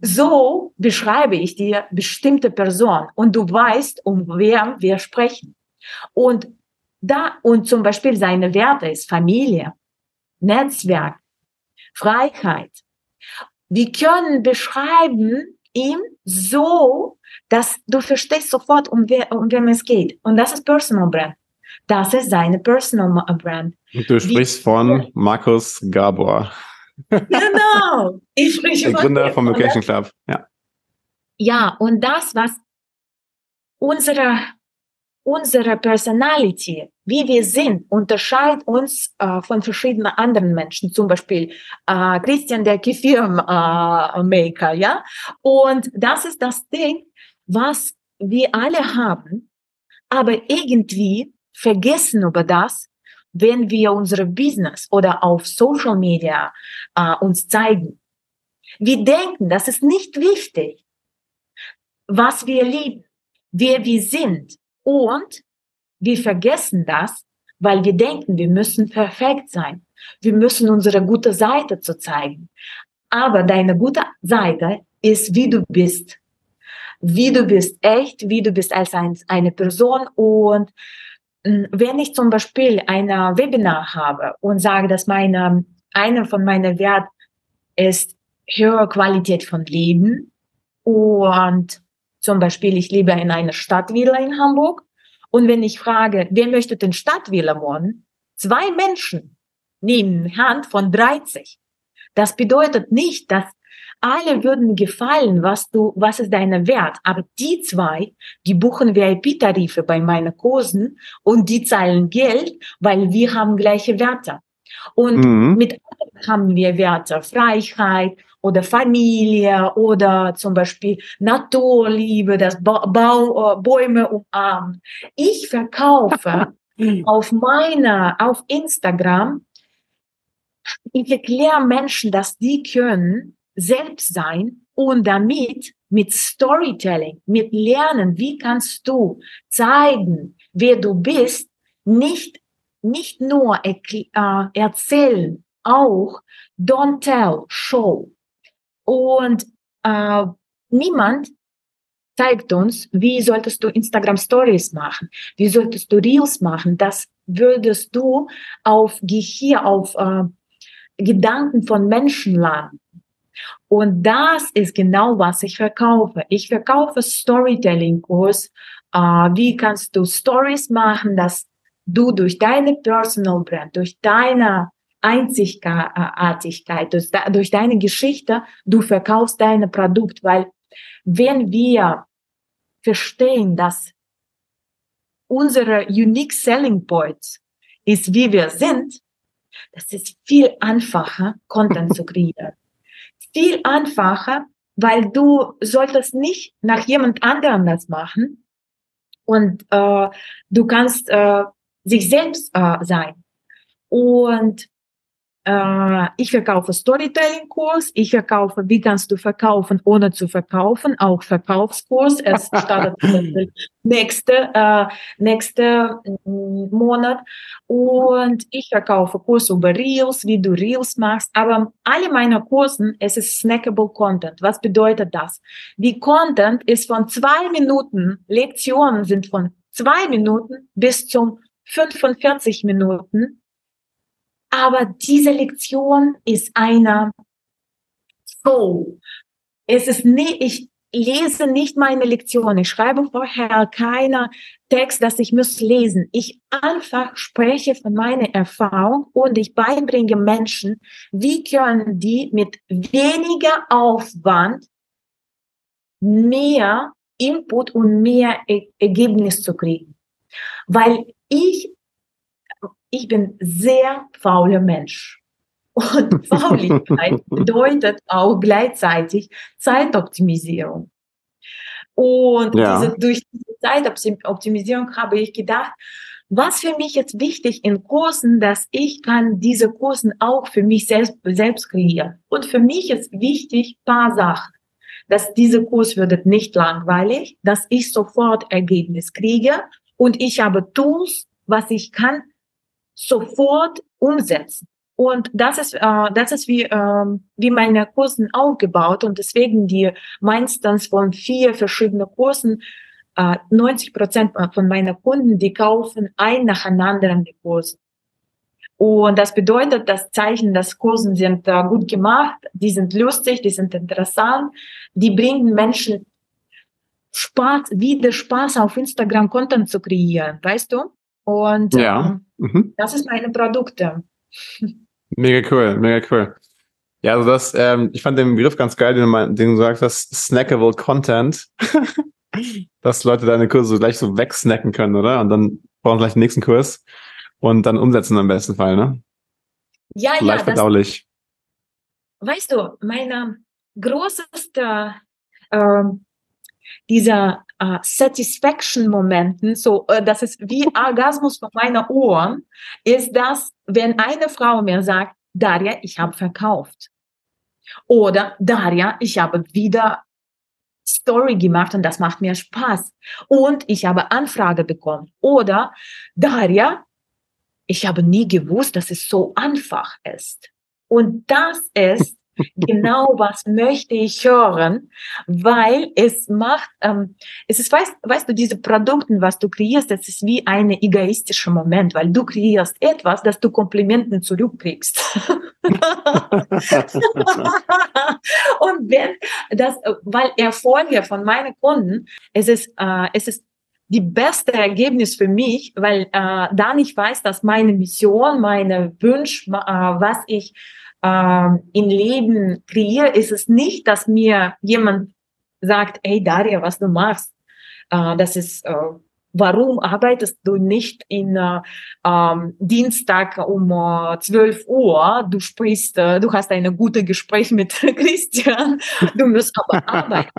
So beschreibe ich dir bestimmte Person und du weißt, um wer wir sprechen. Und da, und zum Beispiel seine Werte ist Familie, Netzwerk, Freiheit. Wir können beschreiben ihm so, dass du verstehst sofort, um, wer, um wem es geht. Und das ist Personal Brand. Das ist seine Personal Brand. Und du sprichst Wie, von Markus Gabor. Genau. Ich spreche Der Gründer vom Vacation Club. Ja. Ja, und das, was unsere unsere Personality, wie wir sind, unterscheidet uns äh, von verschiedenen anderen Menschen. Zum Beispiel äh, Christian, der Kefir-Maker, äh, ja. Und das ist das Ding, was wir alle haben, aber irgendwie vergessen über das, wenn wir unsere Business oder auf Social Media äh, uns zeigen. Wir denken, das ist nicht wichtig, was wir lieben, wer wir sind. Und wir vergessen das, weil wir denken, wir müssen perfekt sein. Wir müssen unsere gute Seite zu zeigen. Aber deine gute Seite ist, wie du bist. Wie du bist echt, wie du bist als ein, eine Person. Und hm, wenn ich zum Beispiel ein Webinar habe und sage, dass meine, einer von meinen Werten ist höhere Qualität von Leben und zum Beispiel, ich lebe in einer Stadtvilla in Hamburg. Und wenn ich frage, wer möchte den Stadtvilla wohnen? Zwei Menschen nehmen Hand von 30. Das bedeutet nicht, dass alle würden gefallen, was du, was ist deine Wert. Aber die zwei, die buchen VIP-Tarife bei meinen Kursen und die zahlen Geld, weil wir haben gleiche Werte. Und mhm. mit haben wir Werte, Freiheit, oder Familie oder zum Beispiel Naturliebe, das ba Bau, äh, Bäume umarmen. Ich verkaufe auf meiner, auf Instagram, ich erkläre Menschen, dass die können selbst sein und damit mit Storytelling, mit Lernen, wie kannst du zeigen, wer du bist, nicht, nicht nur äh, erzählen, auch don't tell, show. Und äh, niemand zeigt uns, wie solltest du Instagram Stories machen, wie solltest du Reels machen. Das würdest du auf Gehirn, auf äh, Gedanken von Menschen laden. Und das ist genau, was ich verkaufe. Ich verkaufe Storytelling-Kurs. Äh, wie kannst du Stories machen, dass du durch deine Personal Brand, durch deine Einzigartigkeit, durch, durch deine Geschichte, du verkaufst dein Produkt, weil wenn wir verstehen, dass unsere unique selling points ist, wie wir sind, das ist viel einfacher, Content zu kreieren. Viel einfacher, weil du solltest nicht nach jemand anderem das machen und äh, du kannst äh, sich selbst äh, sein. Und ich verkaufe Storytelling-Kurs, ich verkaufe, wie kannst du verkaufen, ohne zu verkaufen, auch Verkaufskurs. Es startet nächste, äh, nächste mm, Monat. Und ich verkaufe Kurs über Reels, wie du Reels machst. Aber alle meine Kursen, es ist snackable Content. Was bedeutet das? Die Content ist von zwei Minuten, Lektionen sind von zwei Minuten bis zum 45 Minuten aber diese Lektion ist eine so. Es ist nicht, ich lese nicht meine Lektion. Ich schreibe vorher keine Text, dass ich muss lesen. Ich einfach spreche von meiner Erfahrung und ich beibringe Menschen, wie können die mit weniger Aufwand mehr Input und mehr Ergebnis zu kriegen. Weil ich ich bin sehr fauler Mensch. Und Fauligkeit bedeutet auch gleichzeitig Zeitoptimisierung. Und ja. diese, durch diese Zeitoptimisierung habe ich gedacht, was für mich jetzt wichtig in Kursen, dass ich kann diese Kursen auch für mich selbst, selbst kreieren. Und für mich ist wichtig paar Sachen, dass diese Kurs wird nicht langweilig, dass ich sofort Ergebnis kriege und ich habe Tools, was ich kann, sofort umsetzen. Und das ist, äh, das ist wie, äh, wie meine Kursen aufgebaut und deswegen die meistens von vier verschiedenen Kursen, äh, 90 Prozent von meinen Kunden, die kaufen ein nacheinander die Kurse. Und das bedeutet, das Zeichen, dass Kursen sind äh, gut gemacht, die sind lustig, die sind interessant, die bringen Menschen Spaß, wieder Spaß auf Instagram Content zu kreieren, weißt du? Und ja. Ähm, mhm. das ist meine Produkte. Mega cool, mega cool. Ja, also das, ähm, ich fand den Begriff ganz geil, den du, den du gesagt hast, snackable Content. Dass Leute deine Kurse so gleich so wegsnacken können, oder? Und dann brauchen gleich den nächsten Kurs und dann umsetzen am besten Fall, ne? Ja, so leicht ja. verdaulich. Das, weißt du, meine größte, äh, dieser äh, Satisfaction-Momenten, so, äh, das ist wie Orgasmus von meiner Ohren, ist das, wenn eine Frau mir sagt, Daria, ich habe verkauft. Oder Daria, ich habe wieder Story gemacht und das macht mir Spaß. Und ich habe Anfrage bekommen. Oder Daria, ich habe nie gewusst, dass es so einfach ist. Und das ist genau was möchte ich hören, weil es macht, ähm, es ist, weißt, weißt du, diese Produkte, was du kreierst, das ist wie ein egoistischer Moment, weil du kreierst etwas, das du Komplimenten zurückkriegst. Und wenn das, weil Erfolge von meinen Kunden, es ist, äh, es ist die beste Ergebnis für mich, weil äh, dann ich weiß, dass meine Mission, meine Wünsche, äh, was ich äh, im Leben kreiere, ist es nicht, dass mir jemand sagt, hey Daria, was du machst, äh, das ist äh, Warum arbeitest du nicht in äh, ähm, Dienstag um äh, 12 Uhr? Du sprichst, äh, du hast ein gutes Gespräch mit Christian, du musst aber arbeiten.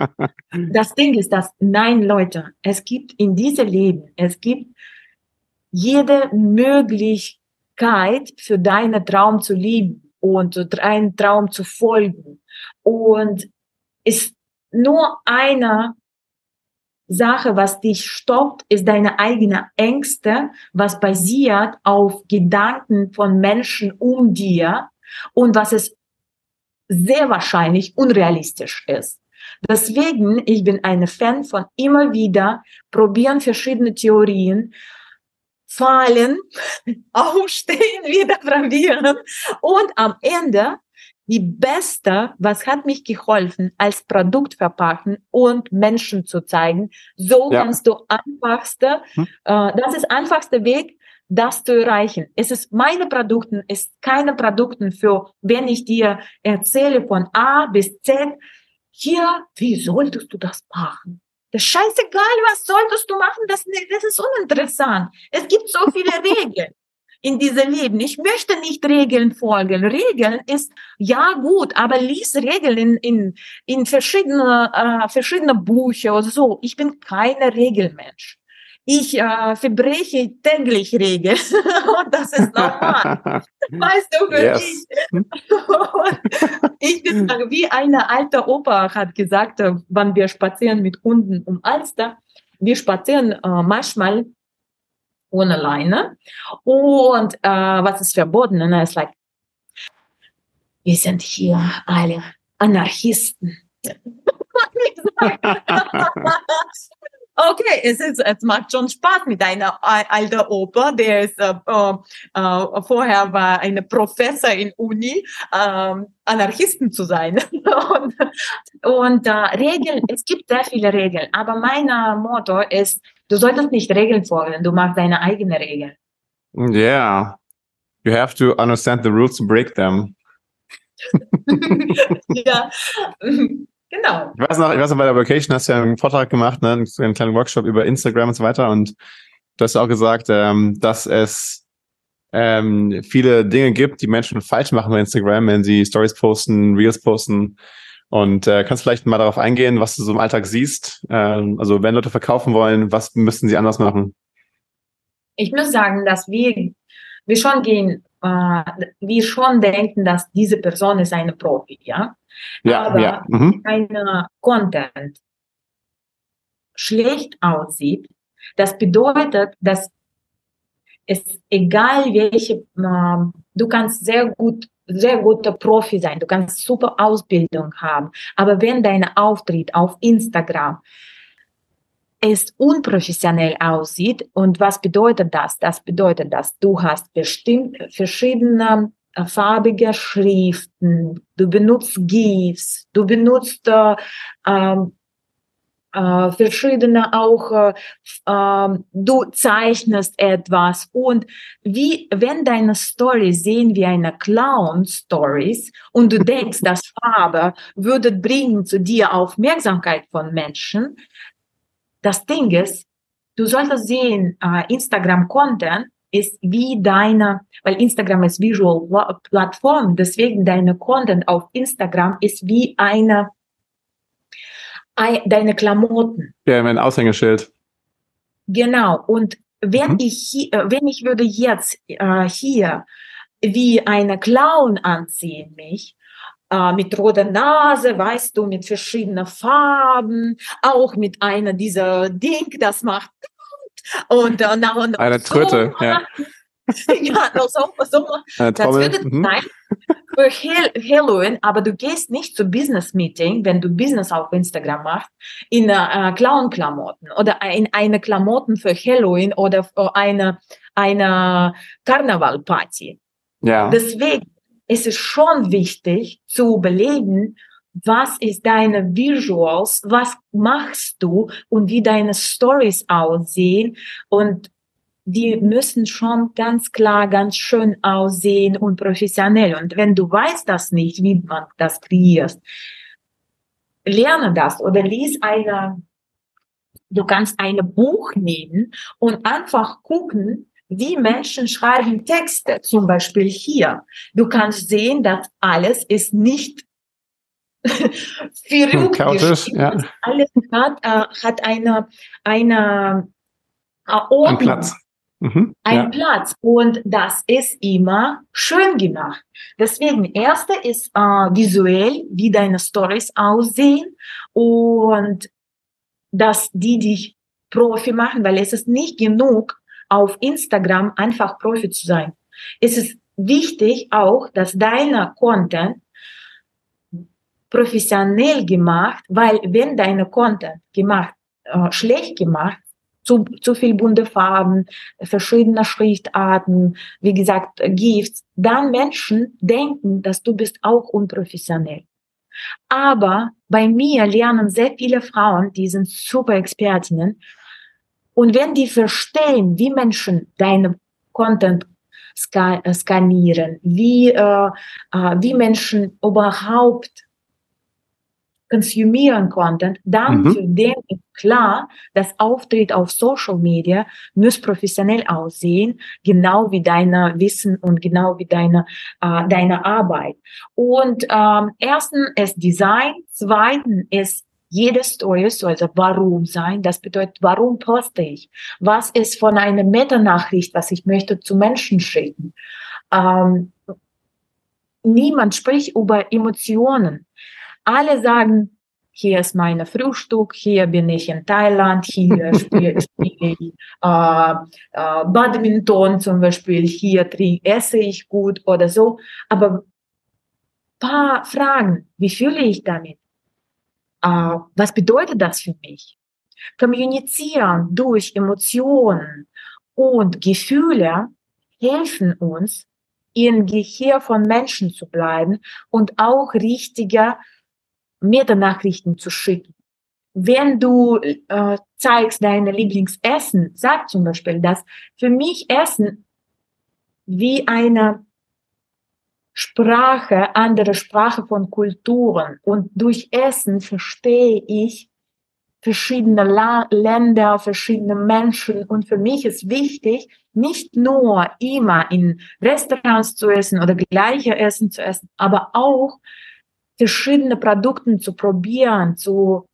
Das Ding ist, dass, nein, Leute, es gibt in diesem Leben, es gibt jede Möglichkeit für deinen Traum zu lieben und deinen Traum zu folgen. Und ist nur einer Sache, was dich stoppt, ist deine eigene Ängste, was basiert auf Gedanken von Menschen um dir und was es sehr wahrscheinlich unrealistisch ist. Deswegen, ich bin eine Fan von immer wieder probieren verschiedene Theorien, fallen, aufstehen, wieder probieren und am Ende die beste, was hat mich geholfen, als Produkt verpacken und Menschen zu zeigen. So ja. kannst du einfachste, hm. äh, das ist einfachste Weg, das zu erreichen. Es ist meine Produkte, ist keine Produkte für, wenn ich dir erzähle von A bis Z, hier, wie solltest du das machen? Das ist scheißegal, was solltest du machen, das, das ist uninteressant. Es gibt so viele Regeln in diesem Leben. Ich möchte nicht Regeln folgen. Regeln ist ja gut, aber lies Regeln in, in, in verschiedene, äh, verschiedene Bücher oder so. Ich bin keine Regelmensch. Ich äh, verbreche täglich Regeln und das ist normal. weißt du, für yes. ich bin wie eine alte Opa hat gesagt, äh, wenn wir spazieren mit Hunden um Alster, wir spazieren äh, manchmal ohne Leine. Und äh, was ist verboten? Und er ist like, wir sind hier alle Anarchisten. Okay, es, ist, es macht schon Spaß mit einer alten Oper, der ist äh, äh, vorher war eine Professor in Uni, äh, Anarchisten zu sein. und und äh, Regeln, es gibt sehr viele Regeln, aber mein Motto ist, Du solltest nicht Regeln folgen, du machst deine eigene Regeln. Yeah. You have to understand the rules to break them. ja, genau. Ich weiß noch, ich weiß noch, bei der Vacation hast du ja einen Vortrag gemacht, ne, einen kleinen Workshop über Instagram und so weiter und du hast auch gesagt, ähm, dass es ähm, viele Dinge gibt, die Menschen falsch machen bei Instagram, wenn sie Stories posten, Reels posten und äh, kannst vielleicht mal darauf eingehen, was du so im Alltag siehst? Ähm, also wenn Leute verkaufen wollen, was müssten sie anders machen? Ich muss sagen, dass wir, wir schon gehen, wir schon denken, dass diese Person ist eine Profi, ja. Ja, Aber ja. Mhm. wenn Content schlecht aussieht, das bedeutet, dass es egal welche, äh, du kannst sehr gut sehr guter Profi sein, du kannst super Ausbildung haben, aber wenn dein Auftritt auf Instagram es unprofessionell aussieht. Und was bedeutet das? Das bedeutet, dass du hast bestimmt verschiedene äh, farbige Schriften, du benutzt GIFs, du benutzt äh, ähm, äh, verschiedene auch, äh, äh, du zeichnest etwas. Und wie, wenn deine Story sehen wie eine Clown-Stories und du denkst, dass Farbe würde bringen zu dir Aufmerksamkeit von Menschen, das Ding ist, du solltest sehen, äh, Instagram-Content ist wie deine, weil Instagram ist Visual Plattform, deswegen deine Content auf Instagram ist wie eine, ein, deine Klamotten. Ja, mein Aushängeschild. Genau. Und wenn mhm. ich hier, äh, wenn ich würde jetzt äh, hier wie eine Clown anziehen mich, äh, mit roter Nase, weißt du, mit verschiedenen Farben, auch mit einer dieser Ding, das macht und, äh, nach, und eine Tröte, so, ja. ja, noch so, so. Eine das würde mhm. sein für Halloween, aber du gehst nicht zu Business Meeting, wenn du Business auf Instagram machst, in äh, Clown-Klamotten oder in eine Klamotten für Halloween oder für eine, eine Karnevalparty. Ja. Deswegen ist es schon wichtig zu überlegen, was ist deine Visuals, was machst du und wie deine Stories aussehen und die müssen schon ganz klar, ganz schön aussehen und professionell. Und wenn du weißt das nicht, wie man das kreiert, lerne das oder lies eine, du kannst ein Buch nehmen und einfach gucken, wie Menschen schreiben Texte, zum Beispiel hier. Du kannst sehen, dass alles ist nicht verrückt Chaotisch, ja. Alles hat, äh, hat eine, eine äh, Ordnung. Ein Platz. Mhm, ein ja. Platz. Und das ist immer schön gemacht. Deswegen, erste ist äh, visuell, wie deine Stories aussehen und dass die dich Profi machen, weil es ist nicht genug, auf Instagram einfach Profi zu sein. Es ist wichtig auch, dass deine Content professionell gemacht, weil wenn deine Content gemacht, äh, schlecht gemacht, zu, zu viel bunte Farben, verschiedene Schriftarten, wie gesagt, Gifts, dann Menschen denken, dass du bist auch unprofessionell. Aber bei mir lernen sehr viele Frauen, die sind super Expertinnen, und wenn die verstehen, wie Menschen deine Content äh, skanieren, wie, äh, äh, wie Menschen überhaupt konsumieren Content, dann mhm. für den ist klar, das Auftritt auf Social Media muss professionell aussehen, genau wie deine Wissen und genau wie deine, äh, deine Arbeit. Und ähm, ersten ist Design, zweiten ist jede Story sollte warum sein. Das bedeutet, warum poste ich? Was ist von einer Meta-Nachricht, was ich möchte zu Menschen schicken? Ähm, niemand spricht über Emotionen. Alle sagen, hier ist meine Frühstück, hier bin ich in Thailand, hier spiele, spiele ich äh, äh, Badminton zum Beispiel, hier trink, esse ich gut oder so. Aber paar Fragen, wie fühle ich damit? Äh, was bedeutet das für mich? Kommunizieren durch Emotionen und Gefühle helfen uns, im Gehirn von Menschen zu bleiben und auch richtige Metanachrichten zu schicken. Wenn du äh, zeigst deine Lieblingsessen, sag zum Beispiel, dass für mich Essen wie eine Sprache, andere Sprache von Kulturen. Und durch Essen verstehe ich verschiedene La Länder, verschiedene Menschen. Und für mich ist wichtig, nicht nur immer in Restaurants zu essen oder gleiche Essen zu essen, aber auch verschiedene Produkte zu probieren, zu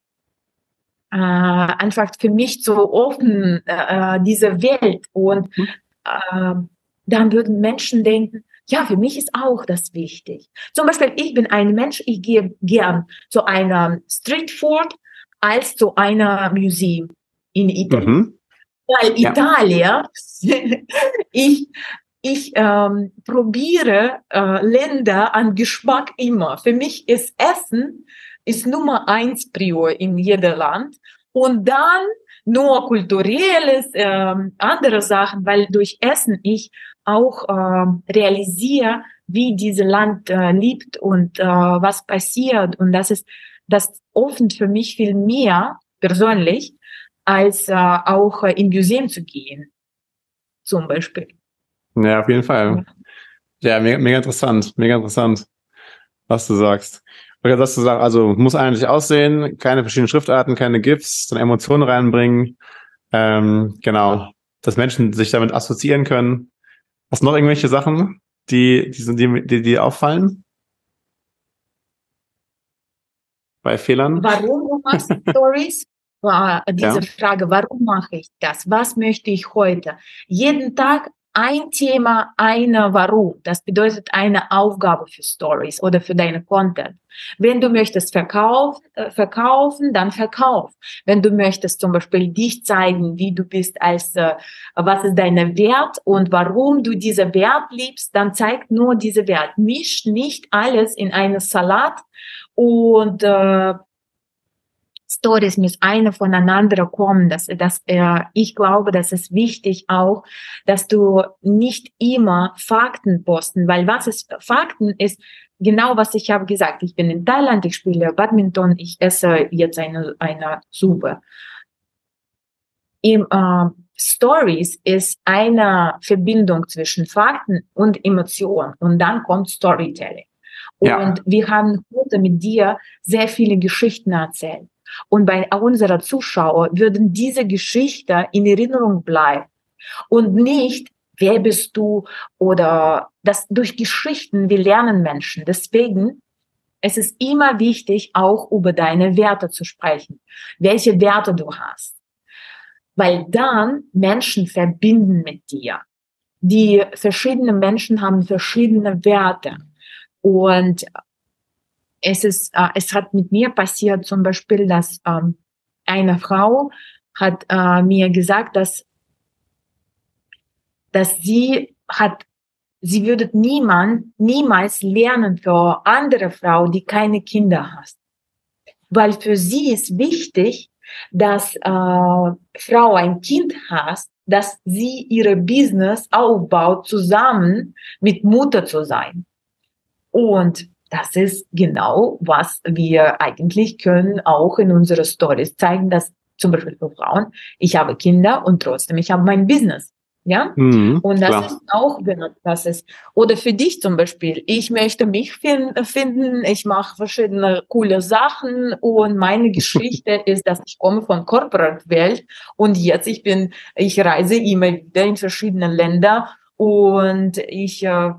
äh, einfach für mich zu offen äh, diese Welt. Und mhm. äh, dann würden Menschen denken, ja, für mich ist auch das wichtig. Zum Beispiel, ich bin ein Mensch, ich gehe gern zu einer Street Food als zu einer Museum in Italien. Mhm. Weil ja. Italien, ich, ich ähm, probiere äh, Länder an Geschmack immer. Für mich ist Essen ist Nummer eins Prior in jedem Land. Und dann nur kulturelles, äh, andere Sachen, weil durch Essen ich auch äh, realisiere, wie dieses Land äh, liebt und äh, was passiert. Und das ist das offen für mich viel mehr persönlich, als äh, auch äh, in Museum zu gehen, zum Beispiel. Ja, auf jeden Fall. Ja, mega, mega interessant, mega interessant, was du sagst. Okay, das zu sagen, also muss eigentlich aussehen, keine verschiedenen Schriftarten, keine GIFs, dann Emotionen reinbringen. Ähm, genau, dass Menschen sich damit assoziieren können. Hast du noch irgendwelche Sachen, die, die, die, die, die auffallen? Bei Fehlern? Warum du machst Stories? Diese ja. Frage, warum mache ich das? Was möchte ich heute? Jeden Tag ein Thema, eine Warum. Das bedeutet eine Aufgabe für Stories oder für deine Content. Wenn du möchtest verkaufen, äh, verkaufen, dann verkauf. Wenn du möchtest zum Beispiel dich zeigen, wie du bist als, äh, was ist deine Wert und warum du diese Wert liebst, dann zeig nur diese Wert. Misch nicht alles in einen Salat und äh, Stories müssen eine voneinander kommen. Das, das, äh, ich glaube, das ist wichtig auch, dass du nicht immer Fakten posten, weil was ist Fakten ist genau, was ich habe gesagt. Ich bin in Thailand, ich spiele Badminton, ich esse jetzt eine, eine Suppe. Im, äh, Stories ist eine Verbindung zwischen Fakten und Emotionen und dann kommt Storytelling. Ja. Und wir haben heute mit dir sehr viele Geschichten erzählt. Und bei unserer Zuschauer würden diese Geschichte in Erinnerung bleiben und nicht, wer bist du oder das durch Geschichten, wir lernen Menschen. Deswegen es ist immer wichtig, auch über deine Werte zu sprechen, welche Werte du hast. Weil dann Menschen verbinden mit dir. Die verschiedenen Menschen haben verschiedene Werte. Und es ist, äh, es hat mit mir passiert zum Beispiel, dass ähm, eine Frau hat äh, mir gesagt, dass, dass sie hat, sie würde niemand, niemals lernen für andere Frau, die keine Kinder hat. Weil für sie ist wichtig, dass äh, Frau ein Kind hat, dass sie ihre Business aufbaut, zusammen mit Mutter zu sein. Und das ist genau, was wir eigentlich können auch in unsere Stories zeigen, dass zum Beispiel für Frauen, ich habe Kinder und trotzdem, ich habe mein Business. Ja, mhm, und das klar. ist auch genau das ist. Oder für dich zum Beispiel, ich möchte mich finden, ich mache verschiedene coole Sachen und meine Geschichte ist, dass ich komme von Corporate Welt und jetzt ich bin, ich reise immer wieder in verschiedene Länder und ich äh,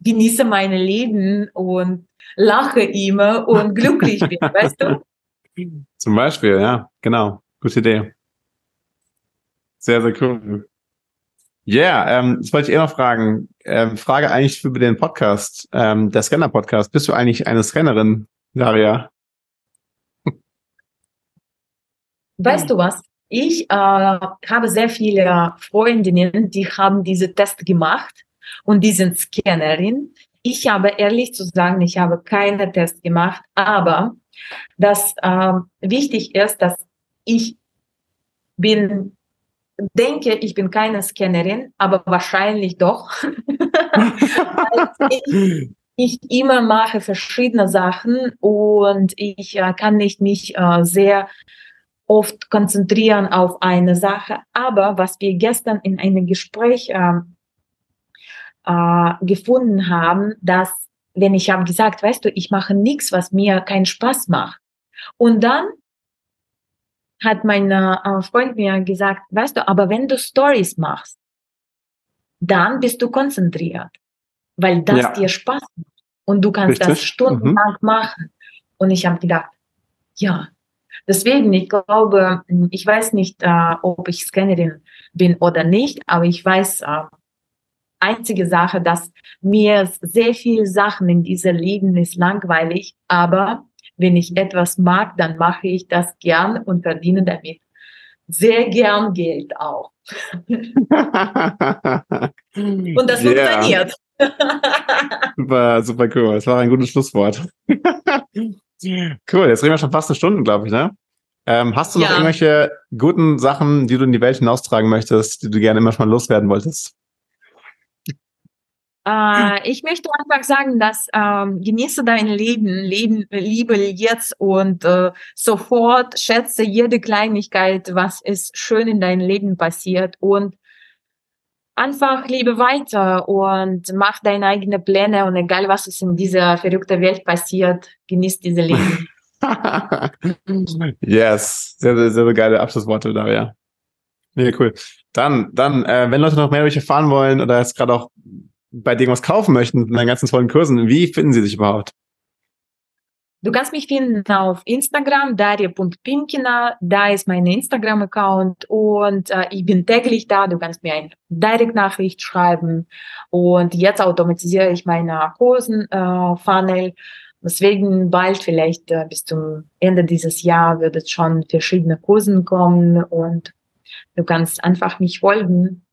genieße mein Leben und lache immer und glücklich bin, weißt du? Zum Beispiel, ja, genau. Gute Idee. Sehr, sehr cool. Ja, yeah, ähm, das wollte ich eh noch fragen. Ähm, Frage eigentlich für den Podcast, ähm, der Scanner-Podcast. Bist du eigentlich eine Scannerin, Daria? Weißt du was? Ich äh, habe sehr viele Freundinnen, die haben diese Test gemacht und die sind Scannerin. Ich habe ehrlich zu sagen, ich habe keine Test gemacht, aber das äh, wichtig ist, dass ich bin, denke, ich bin keine Scannerin, aber wahrscheinlich doch. ich, ich immer mache verschiedene Sachen und ich äh, kann nicht mich äh, sehr oft konzentrieren auf eine Sache. Aber was wir gestern in einem Gespräch äh, gefunden haben, dass, wenn ich habe gesagt, weißt du, ich mache nichts, was mir keinen Spaß macht. Und dann hat mein äh, Freund mir gesagt, weißt du, aber wenn du Stories machst, dann bist du konzentriert, weil das ja. dir Spaß macht. Und du kannst Richtig? das stundenlang mhm. machen. Und ich habe gedacht, ja, deswegen, ich glaube, ich weiß nicht, äh, ob ich Scannerin bin oder nicht, aber ich weiß, äh, einzige Sache, dass mir sehr viele Sachen in diesem Leben ist langweilig, aber wenn ich etwas mag, dann mache ich das gern und verdiene damit sehr gern Geld auch. und das yeah. funktioniert. super, super cool. Das war ein gutes Schlusswort. cool, jetzt reden wir schon fast eine Stunde, glaube ich, ne? Ähm, hast du noch ja. irgendwelche guten Sachen, die du in die Welt hinaustragen möchtest, die du gerne immer schon mal loswerden wolltest? Äh, ich möchte einfach sagen, dass ähm, genieße dein Leben, Leben, liebe jetzt und äh, sofort schätze jede Kleinigkeit, was ist schön in deinem Leben passiert und einfach liebe weiter und mach deine eigenen Pläne und egal was es in dieser verrückten Welt passiert, genieß diese Leben. yes, sehr, sehr, sehr geile Abschlussworte, Daria. Mega cool. Dann, dann, äh, wenn Leute noch mehr über dich erfahren wollen oder jetzt gerade auch bei dir was kaufen möchten in deinen ganzen tollen Kursen, wie finden sie dich überhaupt? Du kannst mich finden auf Instagram, daria.pinkina, da ist mein Instagram-Account und äh, ich bin täglich da. Du kannst mir eine Direct-Nachricht schreiben und jetzt automatisiere ich meine Kursen-Funnel. Äh, Deswegen bald, vielleicht äh, bis zum Ende dieses Jahr, wird es schon verschiedene Kursen kommen und du kannst einfach mich folgen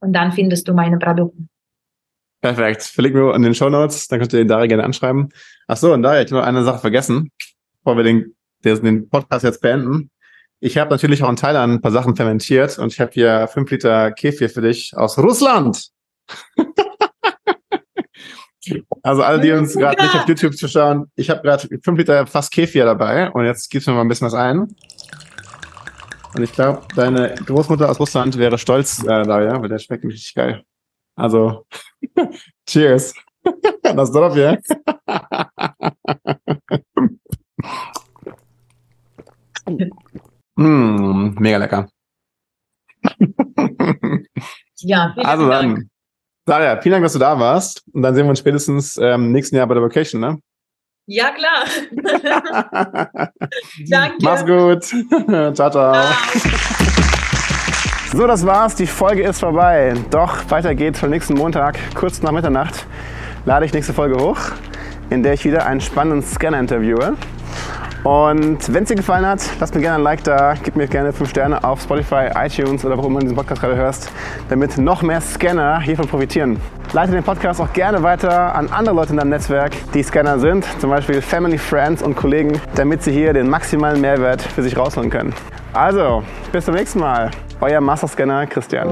und dann findest du meine Produkte. Perfekt. Verlinken wir in den Show Notes, dann könnt ihr den Daria gerne anschreiben. Ach so, und Daria, ich habe noch eine Sache vergessen, bevor wir den, den Podcast jetzt beenden. Ich habe natürlich auch in Thailand ein paar Sachen fermentiert und ich habe hier fünf Liter Kefir für dich aus Russland. also alle, die uns gerade nicht auf YouTube zuschauen, ich habe gerade fünf Liter fast Kefir dabei und jetzt gibst du mir mal ein bisschen was ein. Und ich glaube, deine Großmutter aus Russland wäre stolz, äh, Daria, weil der schmeckt richtig geil. Also, cheers. Na zdrowie. mm, mega lecker. ja, also dann, Dank. Daria, vielen Dank, dass du da warst. Und dann sehen wir uns spätestens ähm, nächsten Jahr bei der Vacation, ne? Ja, klar. Danke. Mach's gut. ciao, ciao. ciao. So, das war's. Die Folge ist vorbei. Doch weiter geht's für nächsten Montag, kurz nach Mitternacht, lade ich nächste Folge hoch, in der ich wieder einen spannenden Scanner interviewe. Und wenn es dir gefallen hat, lass mir gerne ein Like da, gib mir gerne 5 Sterne auf Spotify, iTunes oder wo immer du diesen Podcast gerade hörst, damit noch mehr Scanner hiervon profitieren. Leite den Podcast auch gerne weiter an andere Leute in deinem Netzwerk, die Scanner sind, zum Beispiel Family, Friends und Kollegen, damit sie hier den maximalen Mehrwert für sich rausholen können. Also, bis zum nächsten Mal. Euer Masterscanner Christian.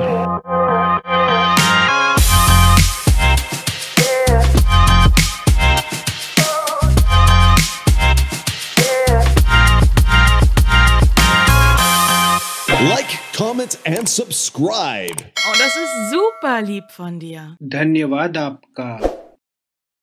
comment and subscribe. Oh, das ist super lieb von dir. Dhanyawad aapka.